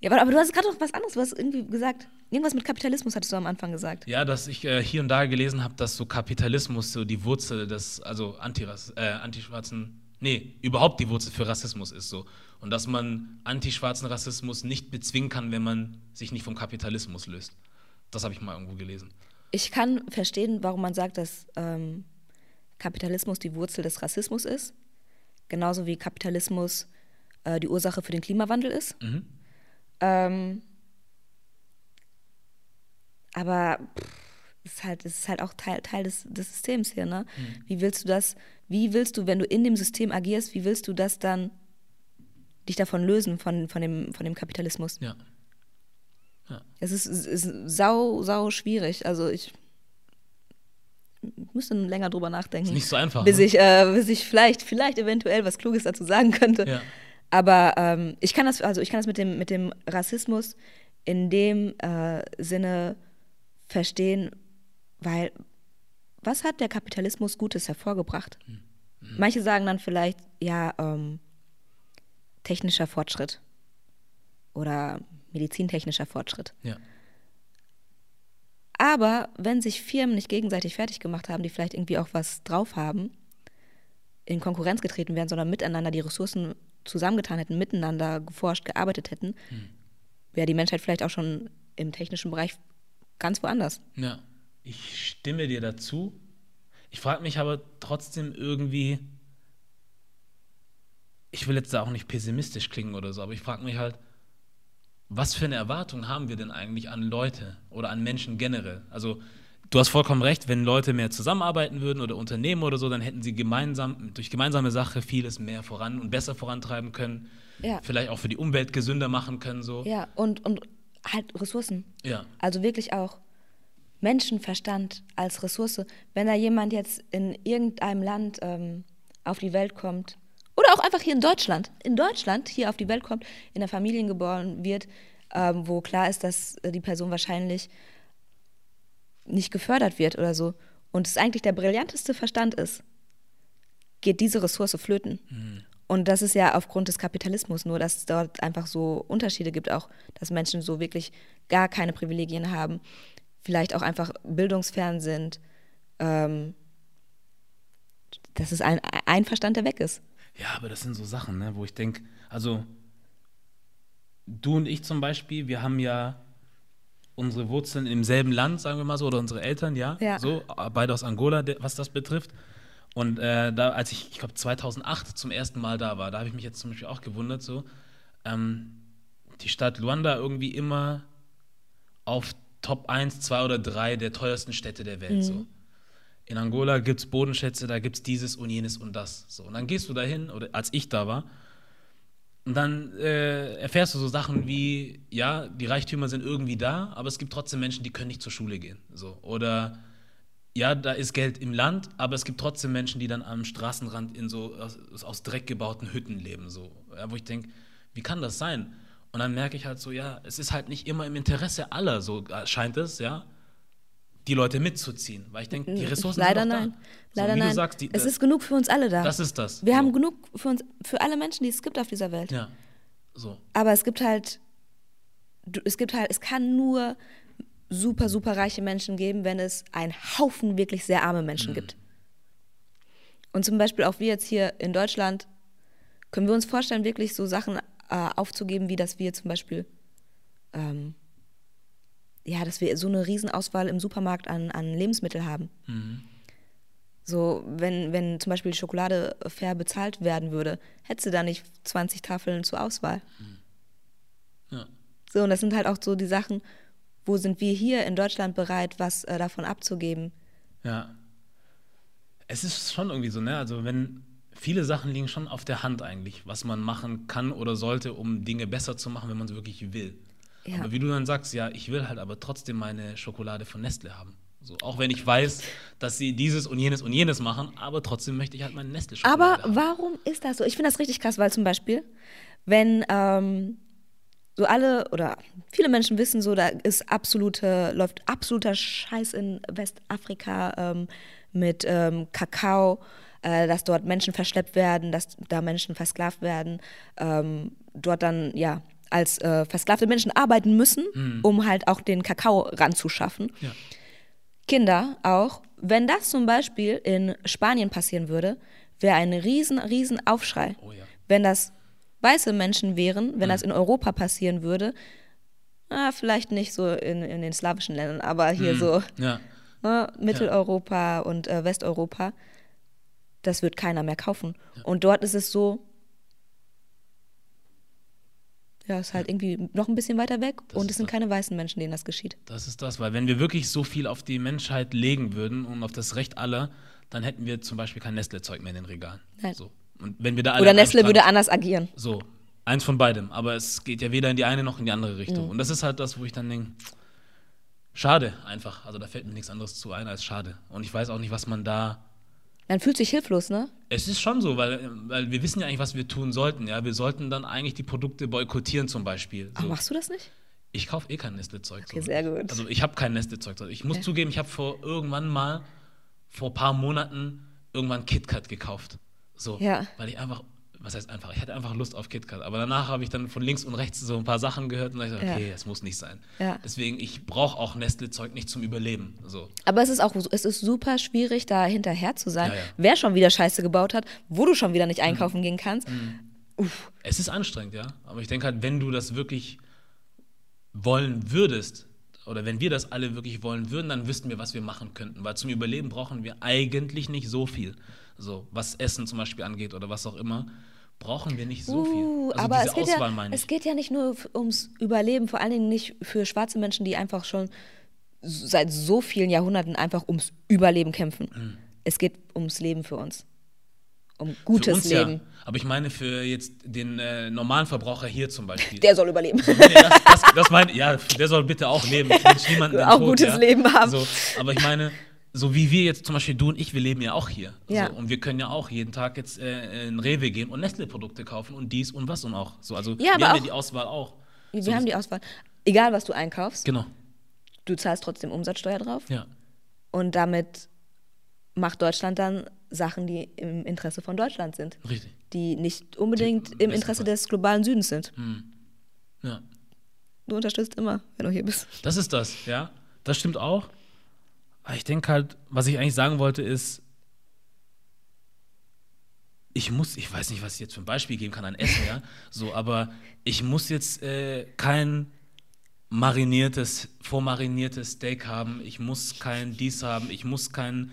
Ja, aber, aber du hast gerade noch was anderes, du hast irgendwie gesagt. Irgendwas mit Kapitalismus hattest du am Anfang gesagt. Ja, dass ich äh, hier und da gelesen habe, dass so Kapitalismus so die Wurzel des, also Antiras, äh, antischwarzen, nee, überhaupt die Wurzel für Rassismus ist so. Und dass man antischwarzen Rassismus nicht bezwingen kann, wenn man sich nicht vom Kapitalismus löst. Das habe ich mal irgendwo gelesen. Ich kann verstehen, warum man sagt, dass ähm, Kapitalismus die Wurzel des Rassismus ist. Genauso wie Kapitalismus äh, die Ursache für den Klimawandel ist. Mhm. Ähm, aber es ist halt, ist halt auch Teil, Teil des, des Systems hier, ne? Mhm. Wie willst du das, wie willst du, wenn du in dem System agierst, wie willst du das dann dich davon lösen, von, von, dem, von dem Kapitalismus? Ja. ja. Es ist, es ist sau, sau schwierig. Also ich müsste länger drüber nachdenken. Ist nicht so einfach. Bis, ne? ich, äh, bis ich vielleicht, vielleicht eventuell was Kluges dazu sagen könnte. Ja. Aber ähm, ich kann das, also ich kann das mit dem, mit dem Rassismus in dem äh, Sinne verstehen, weil was hat der Kapitalismus Gutes hervorgebracht? Mhm. Manche sagen dann vielleicht, ja, ähm, technischer Fortschritt oder medizintechnischer Fortschritt. Ja. Aber wenn sich Firmen nicht gegenseitig fertig gemacht haben, die vielleicht irgendwie auch was drauf haben, in Konkurrenz getreten wären, sondern miteinander die Ressourcen zusammengetan hätten, miteinander geforscht, gearbeitet hätten, hm. wäre die Menschheit vielleicht auch schon im technischen Bereich ganz woanders. Ja, ich stimme dir dazu. Ich frage mich aber trotzdem irgendwie, ich will jetzt da auch nicht pessimistisch klingen oder so, aber ich frage mich halt, was für eine Erwartung haben wir denn eigentlich an Leute oder an Menschen generell? Also du hast vollkommen recht, wenn Leute mehr zusammenarbeiten würden oder Unternehmen oder so, dann hätten sie gemeinsam durch gemeinsame Sache vieles mehr voran und besser vorantreiben können. Ja. Vielleicht auch für die Umwelt gesünder machen können so. Ja, und, und halt Ressourcen. Ja. Also wirklich auch Menschenverstand als Ressource. Wenn da jemand jetzt in irgendeinem Land ähm, auf die Welt kommt, oder auch einfach hier in Deutschland, in Deutschland hier auf die Welt kommt, in der Familie geboren wird, ähm, wo klar ist, dass die Person wahrscheinlich nicht gefördert wird oder so, und es eigentlich der brillanteste Verstand ist, geht diese Ressource flöten. Mhm. Und das ist ja aufgrund des Kapitalismus nur, dass es dort einfach so Unterschiede gibt, auch dass Menschen so wirklich gar keine Privilegien haben, vielleicht auch einfach bildungsfern sind, ähm, dass es ein, ein Verstand, der weg ist. Ja, aber das sind so Sachen, ne, wo ich denke, also du und ich zum Beispiel, wir haben ja unsere Wurzeln im selben Land, sagen wir mal so, oder unsere Eltern, ja, ja. so, beide aus Angola, was das betrifft. Und äh, da, als ich, ich glaube, 2008 zum ersten Mal da war, da habe ich mich jetzt zum Beispiel auch gewundert, so, ähm, die Stadt Luanda irgendwie immer auf Top 1, 2 oder 3 der teuersten Städte der Welt. Mhm. So. In Angola gibt es Bodenschätze, da gibt es dieses und jenes und das. So. Und dann gehst du dahin, oder als ich da war, und dann äh, erfährst du so Sachen wie, ja, die Reichtümer sind irgendwie da, aber es gibt trotzdem Menschen, die können nicht zur Schule gehen. So. Oder ja, da ist Geld im Land, aber es gibt trotzdem Menschen, die dann am Straßenrand in so aus, aus Dreck gebauten Hütten leben, so, ja, wo ich denke, wie kann das sein? Und dann merke ich halt so, ja, es ist halt nicht immer im Interesse aller, so scheint es, ja, die Leute mitzuziehen. Weil ich denke, die Ressourcen Leider sind nein. da. Leider so, nein. Sagst, die, es das, ist genug für uns alle da. das ist das. Wir so. haben genug für uns, für alle Menschen, die es gibt auf dieser Welt. Ja, so. Aber es gibt halt, es gibt halt, es kann nur super, super reiche Menschen geben, wenn es einen Haufen wirklich sehr arme Menschen gibt. Und zum Beispiel auch wir jetzt hier in Deutschland, können wir uns vorstellen, wirklich so Sachen äh, aufzugeben, wie dass wir zum Beispiel, ähm, ja, dass wir so eine Riesenauswahl im Supermarkt an, an Lebensmitteln haben. So, wenn, wenn zum Beispiel Schokolade fair bezahlt werden würde, hättest du da nicht 20 Tafeln zur Auswahl. Ja. So, und das sind halt auch so die Sachen, wo sind wir hier in Deutschland bereit, was äh, davon abzugeben? Ja. Es ist schon irgendwie so, ne? Also wenn viele Sachen liegen schon auf der Hand eigentlich, was man machen kann oder sollte, um Dinge besser zu machen, wenn man es wirklich will. Ja. Aber wie du dann sagst, ja, ich will halt aber trotzdem meine Schokolade von Nestle haben. So, auch wenn ich weiß, dass sie dieses und jenes und jenes machen, aber trotzdem möchte ich halt meine Nestle-Schokolade Aber haben. warum ist das so? Ich finde das richtig krass, weil zum Beispiel, wenn ähm, so alle oder viele Menschen wissen, so da ist absolute, läuft absoluter Scheiß in Westafrika ähm, mit ähm, Kakao, äh, dass dort Menschen verschleppt werden, dass da Menschen versklavt werden, ähm, dort dann ja als äh, versklavte Menschen arbeiten müssen, um halt auch den Kakao ranzuschaffen. Ja. Kinder auch, wenn das zum Beispiel in Spanien passieren würde, wäre ein riesen, riesen Aufschrei. Oh ja. Wenn das weiße Menschen wären, wenn das in Europa passieren würde, ah, vielleicht nicht so in, in den slawischen Ländern, aber hier so Ja. ne, Mitteleuropa und äh, Westeuropa, das wird keiner mehr kaufen. Und dort ist es so, ja, ist halt irgendwie noch ein bisschen weiter weg und ist es sind das. keine weißen Menschen, denen das geschieht. Das ist das, weil wenn wir wirklich so viel auf die Menschheit legen würden und auf das Recht aller, dann hätten wir zum Beispiel kein Nestle-Zeug mehr in den Regalen. Nein. So. Und wenn wir da alle Oder Nestle würde anders agieren. So, eins von beidem. Aber es geht ja weder in die eine noch in die andere Richtung. Mhm. Und das ist halt das, wo ich dann denke, schade einfach. Also da fällt mir nichts anderes zu ein als schade. Und ich weiß auch nicht, was man da. Man fühlt sich hilflos, ne? Es ist schon so, weil, weil wir wissen ja eigentlich, was wir tun sollten. Ja, wir sollten dann eigentlich die Produkte boykottieren zum Beispiel. Ach, So. machst du das nicht? Ich kaufe eh kein Nestle-Zeug. Okay, sehr gut. Also ich habe kein Nestle-Zeug. Ich muss Okay. zugeben, ich habe vor irgendwann mal, vor ein paar Monaten, irgendwann KitKat gekauft. So, Ja. weil ich einfach, was heißt einfach, ich hatte einfach Lust auf KitKat. Aber danach habe ich dann von links und rechts so ein paar Sachen gehört und dachte, Ja. okay, das muss nicht sein. Ja. Deswegen, ich brauche auch Nestle-Zeug nicht zum Überleben. So. Aber es ist auch es ist super schwierig, da hinterher zu sein. Ja, ja. Wer schon wieder Scheiße gebaut hat, wo du schon wieder nicht einkaufen gehen kannst. Uff. Es ist anstrengend, ja. Aber ich denke halt, wenn du das wirklich wollen würdest, oder wenn wir das alle wirklich wollen würden, dann wüssten wir, was wir machen könnten. Weil zum Überleben brauchen wir eigentlich nicht so viel. So, was Essen zum Beispiel angeht oder was auch immer, brauchen wir nicht so Uh, viel. Also aber diese es geht, Auswahl ja, es geht ja nicht nur ums Überleben, vor allen Dingen nicht für schwarze Menschen, die einfach schon seit so vielen Jahrhunderten einfach ums Überleben kämpfen. Mhm. Es geht ums Leben für uns. Um gutes uns Leben. Ja. Aber ich meine für jetzt den äh, normalen Verbraucher hier zum Beispiel. Der soll überleben. Nee, das, das, das meine ja, der soll bitte auch leben. Ich wünsche niemanden den Auch Tod, gutes ja. Leben haben. So, aber ich meine, so wie wir jetzt zum Beispiel, du und ich, wir leben ja auch hier. Ja. So, und wir können ja auch jeden Tag jetzt äh, in Rewe gehen und Nestle-Produkte kaufen und dies und was und auch. So, also Ja, wir haben ja die Auswahl auch. Wir So, haben die Auswahl. Egal, was du einkaufst, Genau, du zahlst trotzdem Umsatzsteuer drauf. ja. Und damit macht Deutschland dann Sachen, die im Interesse von Deutschland sind. Richtig. Die nicht unbedingt Im im Interesse des globalen Südens sind. Ja. Du unterstützt immer, wenn du hier bist. Das ist das, ja. Das stimmt auch. Aber ich denke halt, was ich eigentlich sagen wollte, ist, ich muss, ich weiß nicht, was ich jetzt für ein Beispiel geben kann an Essen, ja, so, aber ich muss jetzt äh, kein mariniertes, vormariniertes Steak haben, ich muss kein dies haben, ich muss kein,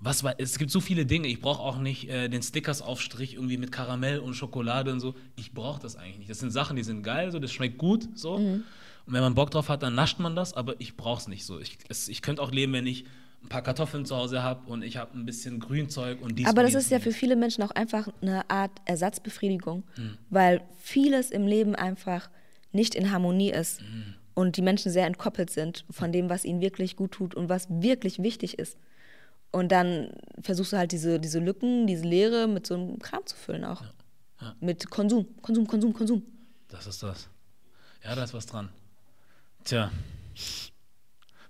was war, es gibt so viele Dinge, ich brauche auch nicht äh, den Stickers-Aufstrich irgendwie mit Karamell und Schokolade und so, ich brauche das eigentlich nicht. Das sind Sachen, die sind geil, so, das schmeckt gut, so, und wenn man Bock drauf hat, dann nascht man das, aber ich brauche es nicht so. Ich, es, ich könnte auch leben, wenn ich ein paar Kartoffeln zu Hause habe und ich habe ein bisschen Grünzeug und dies Aber und das ist ja für viele Menschen auch einfach eine Art Ersatzbefriedigung, weil vieles im Leben einfach nicht in Harmonie ist und die Menschen sehr entkoppelt sind von dem, was ihnen wirklich gut tut und was wirklich wichtig ist. Und dann versuchst du halt diese, diese Lücken, diese Leere mit so einem Kram zu füllen auch. Ja. Mit Konsum, Konsum, Konsum, Konsum. Das ist das. Ja, da ist was dran. Tja.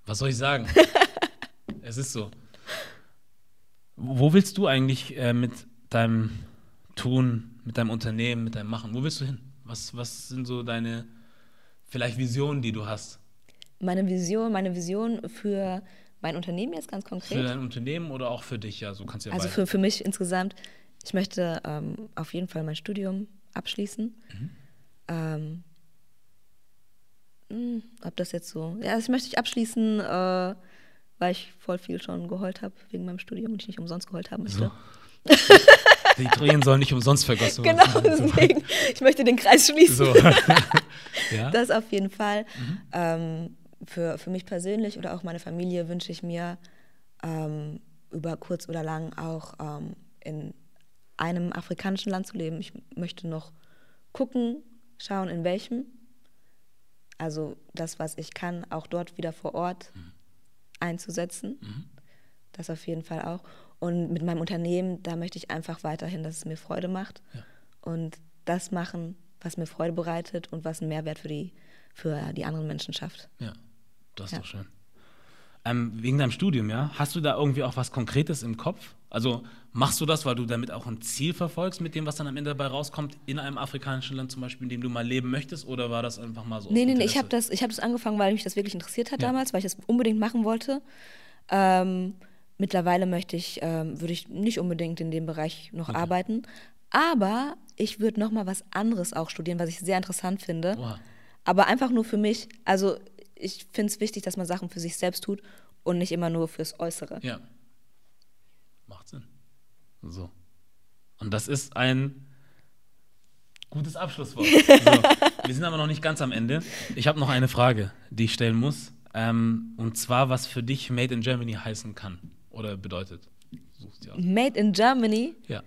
Was soll ich sagen? Es ist so. Wo willst du eigentlich äh, mit deinem Tun, mit deinem Unternehmen, mit deinem Machen, wo willst du hin? Was, was sind so deine vielleicht Visionen, die du hast? Meine Vision, meine Vision für mein Unternehmen jetzt ganz konkret. Für dein Unternehmen oder auch für dich, ja, so kannst du ja Also für, für mich insgesamt, ich möchte ähm, auf jeden Fall mein Studium abschließen. Mhm. Ähm, mh, ob das jetzt so, ja, das möchte ich abschließen, äh, weil ich voll viel schon geheult habe wegen meinem Studium und ich nicht umsonst geheult haben möchte. So. Die Tränen sollen nicht umsonst vergossen werden. Genau, deswegen, ich möchte den Kreis schließen. So. ja? Das auf jeden Fall. Ähm, für, für mich persönlich oder auch meine Familie wünsche ich mir ähm, über kurz oder lang auch ähm, in einem afrikanischen Land zu leben. Ich möchte noch gucken, schauen, in welchem. Also das, was ich kann, auch dort wieder vor Ort einzusetzen. Das auf jeden Fall auch. Und mit meinem Unternehmen, da möchte ich einfach weiterhin, dass es mir Freude macht. Ja. Und das machen, was mir Freude bereitet und was einen Mehrwert für die, für die anderen Menschen schafft. Ja, das ist Ja. doch schön. Ähm, wegen deinem Studium, ja, hast du da irgendwie auch was Konkretes im Kopf? Also machst du das, weil du damit auch ein Ziel verfolgst mit dem, was dann am Ende dabei rauskommt, in einem afrikanischen Land zum Beispiel, in dem du mal leben möchtest? Oder war das einfach mal so? Nee, nee, nee, ich habe das, ich hab das angefangen, weil mich das wirklich interessiert hat Ja. damals, weil ich das unbedingt machen wollte. Ähm, mittlerweile möchte ich, ähm, würde ich nicht unbedingt in dem Bereich noch arbeiten. Aber ich würde noch mal was anderes auch studieren, was ich sehr interessant finde. Oha. Aber einfach nur für mich. Also ich finde es wichtig, dass man Sachen für sich selbst tut und nicht immer nur fürs Äußere. Ja. Macht Sinn. So. Und das ist ein gutes Abschlusswort. so. Wir sind aber noch nicht ganz am Ende. Ich habe noch eine Frage, die ich stellen muss. Ähm, und zwar, was für dich Made in Germany heißen kann oder bedeutet. Made in Germany. Ja.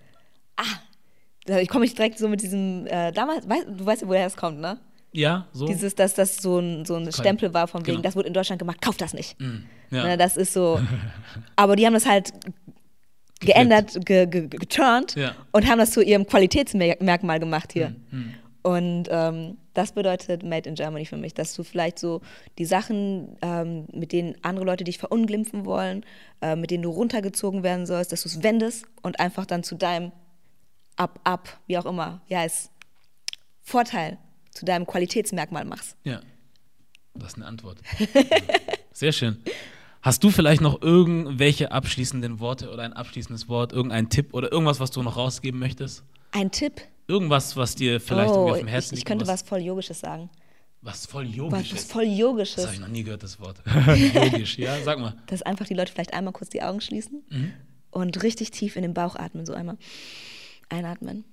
Da komme ich direkt so mit diesem, äh, damals, weißt, du weißt ja, woher das kommt, ne? Ja, so. Dieses, dass das so ein, so ein Stempel war von wegen, Genau. das wurde in Deutschland gemacht, kauf das nicht. Mm, ja. Ne, das ist so. Aber die haben das halt geändert, ge, ge, geturnt Ja. und haben das zu ihrem Qualitätsmerkmal gemacht hier. Mm, Und ähm, das bedeutet Made in Germany für mich, dass du vielleicht so die Sachen, ähm, mit denen andere Leute dich verunglimpfen wollen, äh, mit denen du runtergezogen werden sollst, dass du es wendest und einfach dann zu deinem Up, Up, wie auch immer, ja, es Vorteil zu deinem Qualitätsmerkmal machst. Ja. Das ist eine Antwort. Sehr schön. Hast du vielleicht noch irgendwelche abschließenden Worte oder ein abschließendes Wort, irgendein Tipp oder irgendwas, was du noch rausgeben möchtest? Ein Tipp. Irgendwas, was dir vielleicht irgendwie auf dem Herzen Oh, ich, liegt? könnte was, was voll Yogisches sagen. was voll Was, yogisch was voll Das Yogisches. habe ich noch nie gehört, das Wort. Yogisch, ja, sag mal. Dass einfach die Leute vielleicht einmal kurz die Augen schließen Mhm. und richtig tief in den Bauch atmen. So einmal einatmen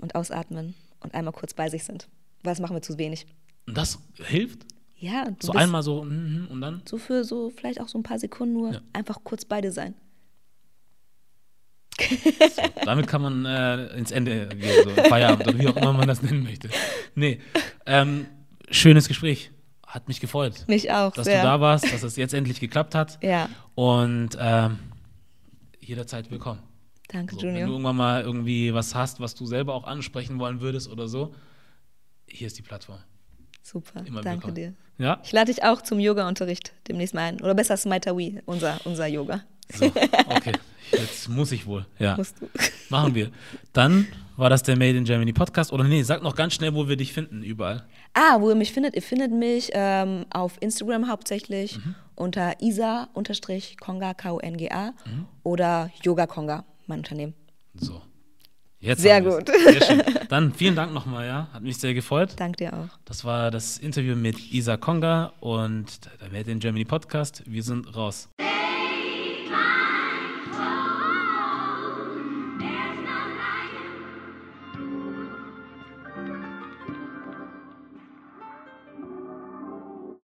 und ausatmen und einmal kurz bei sich sind. Weil das machen wir zu wenig. Und das hilft? Ja, du So einmal so mhm, und dann? so für so vielleicht auch so ein paar Sekunden nur Ja. einfach kurz beide sein. So, damit kann man äh, ins Ende gehen, so Feierabend oder wie auch immer man das nennen möchte. Nee, ähm, schönes Gespräch. Hat mich gefreut, Mich auch dass sehr. du da warst, dass es jetzt endlich geklappt hat. Ja, Und ähm, jederzeit willkommen. danke So, wenn du Junior. irgendwann mal irgendwie was hast, was du selber auch ansprechen wollen würdest oder so, hier ist die Plattform. Super, Immer danke willkommen. dir. Ja? Ich lade dich auch zum Yoga-Unterricht demnächst mal ein. Oder besser Smaitawi, unser, unser Yoga. So, okay. Jetzt muss ich wohl. Ja. Machen wir. Dann war das der Made in Germany Podcast. Oder nee, sag noch ganz schnell, wo wir dich finden, überall. Ah, wo ihr mich findet, ihr findet mich ähm, auf Instagram hauptsächlich Mhm. unter isa-konga, K-O-N-G-A Mhm. oder Yoga Konga, mein Unternehmen. So. Jetzt Sehr gut. Sehr schön. Dann vielen Dank nochmal, ja. Hat mich sehr gefreut. Danke dir auch. Das war das Interview mit Isa Konga und der Made in Germany Podcast. Wir sind raus.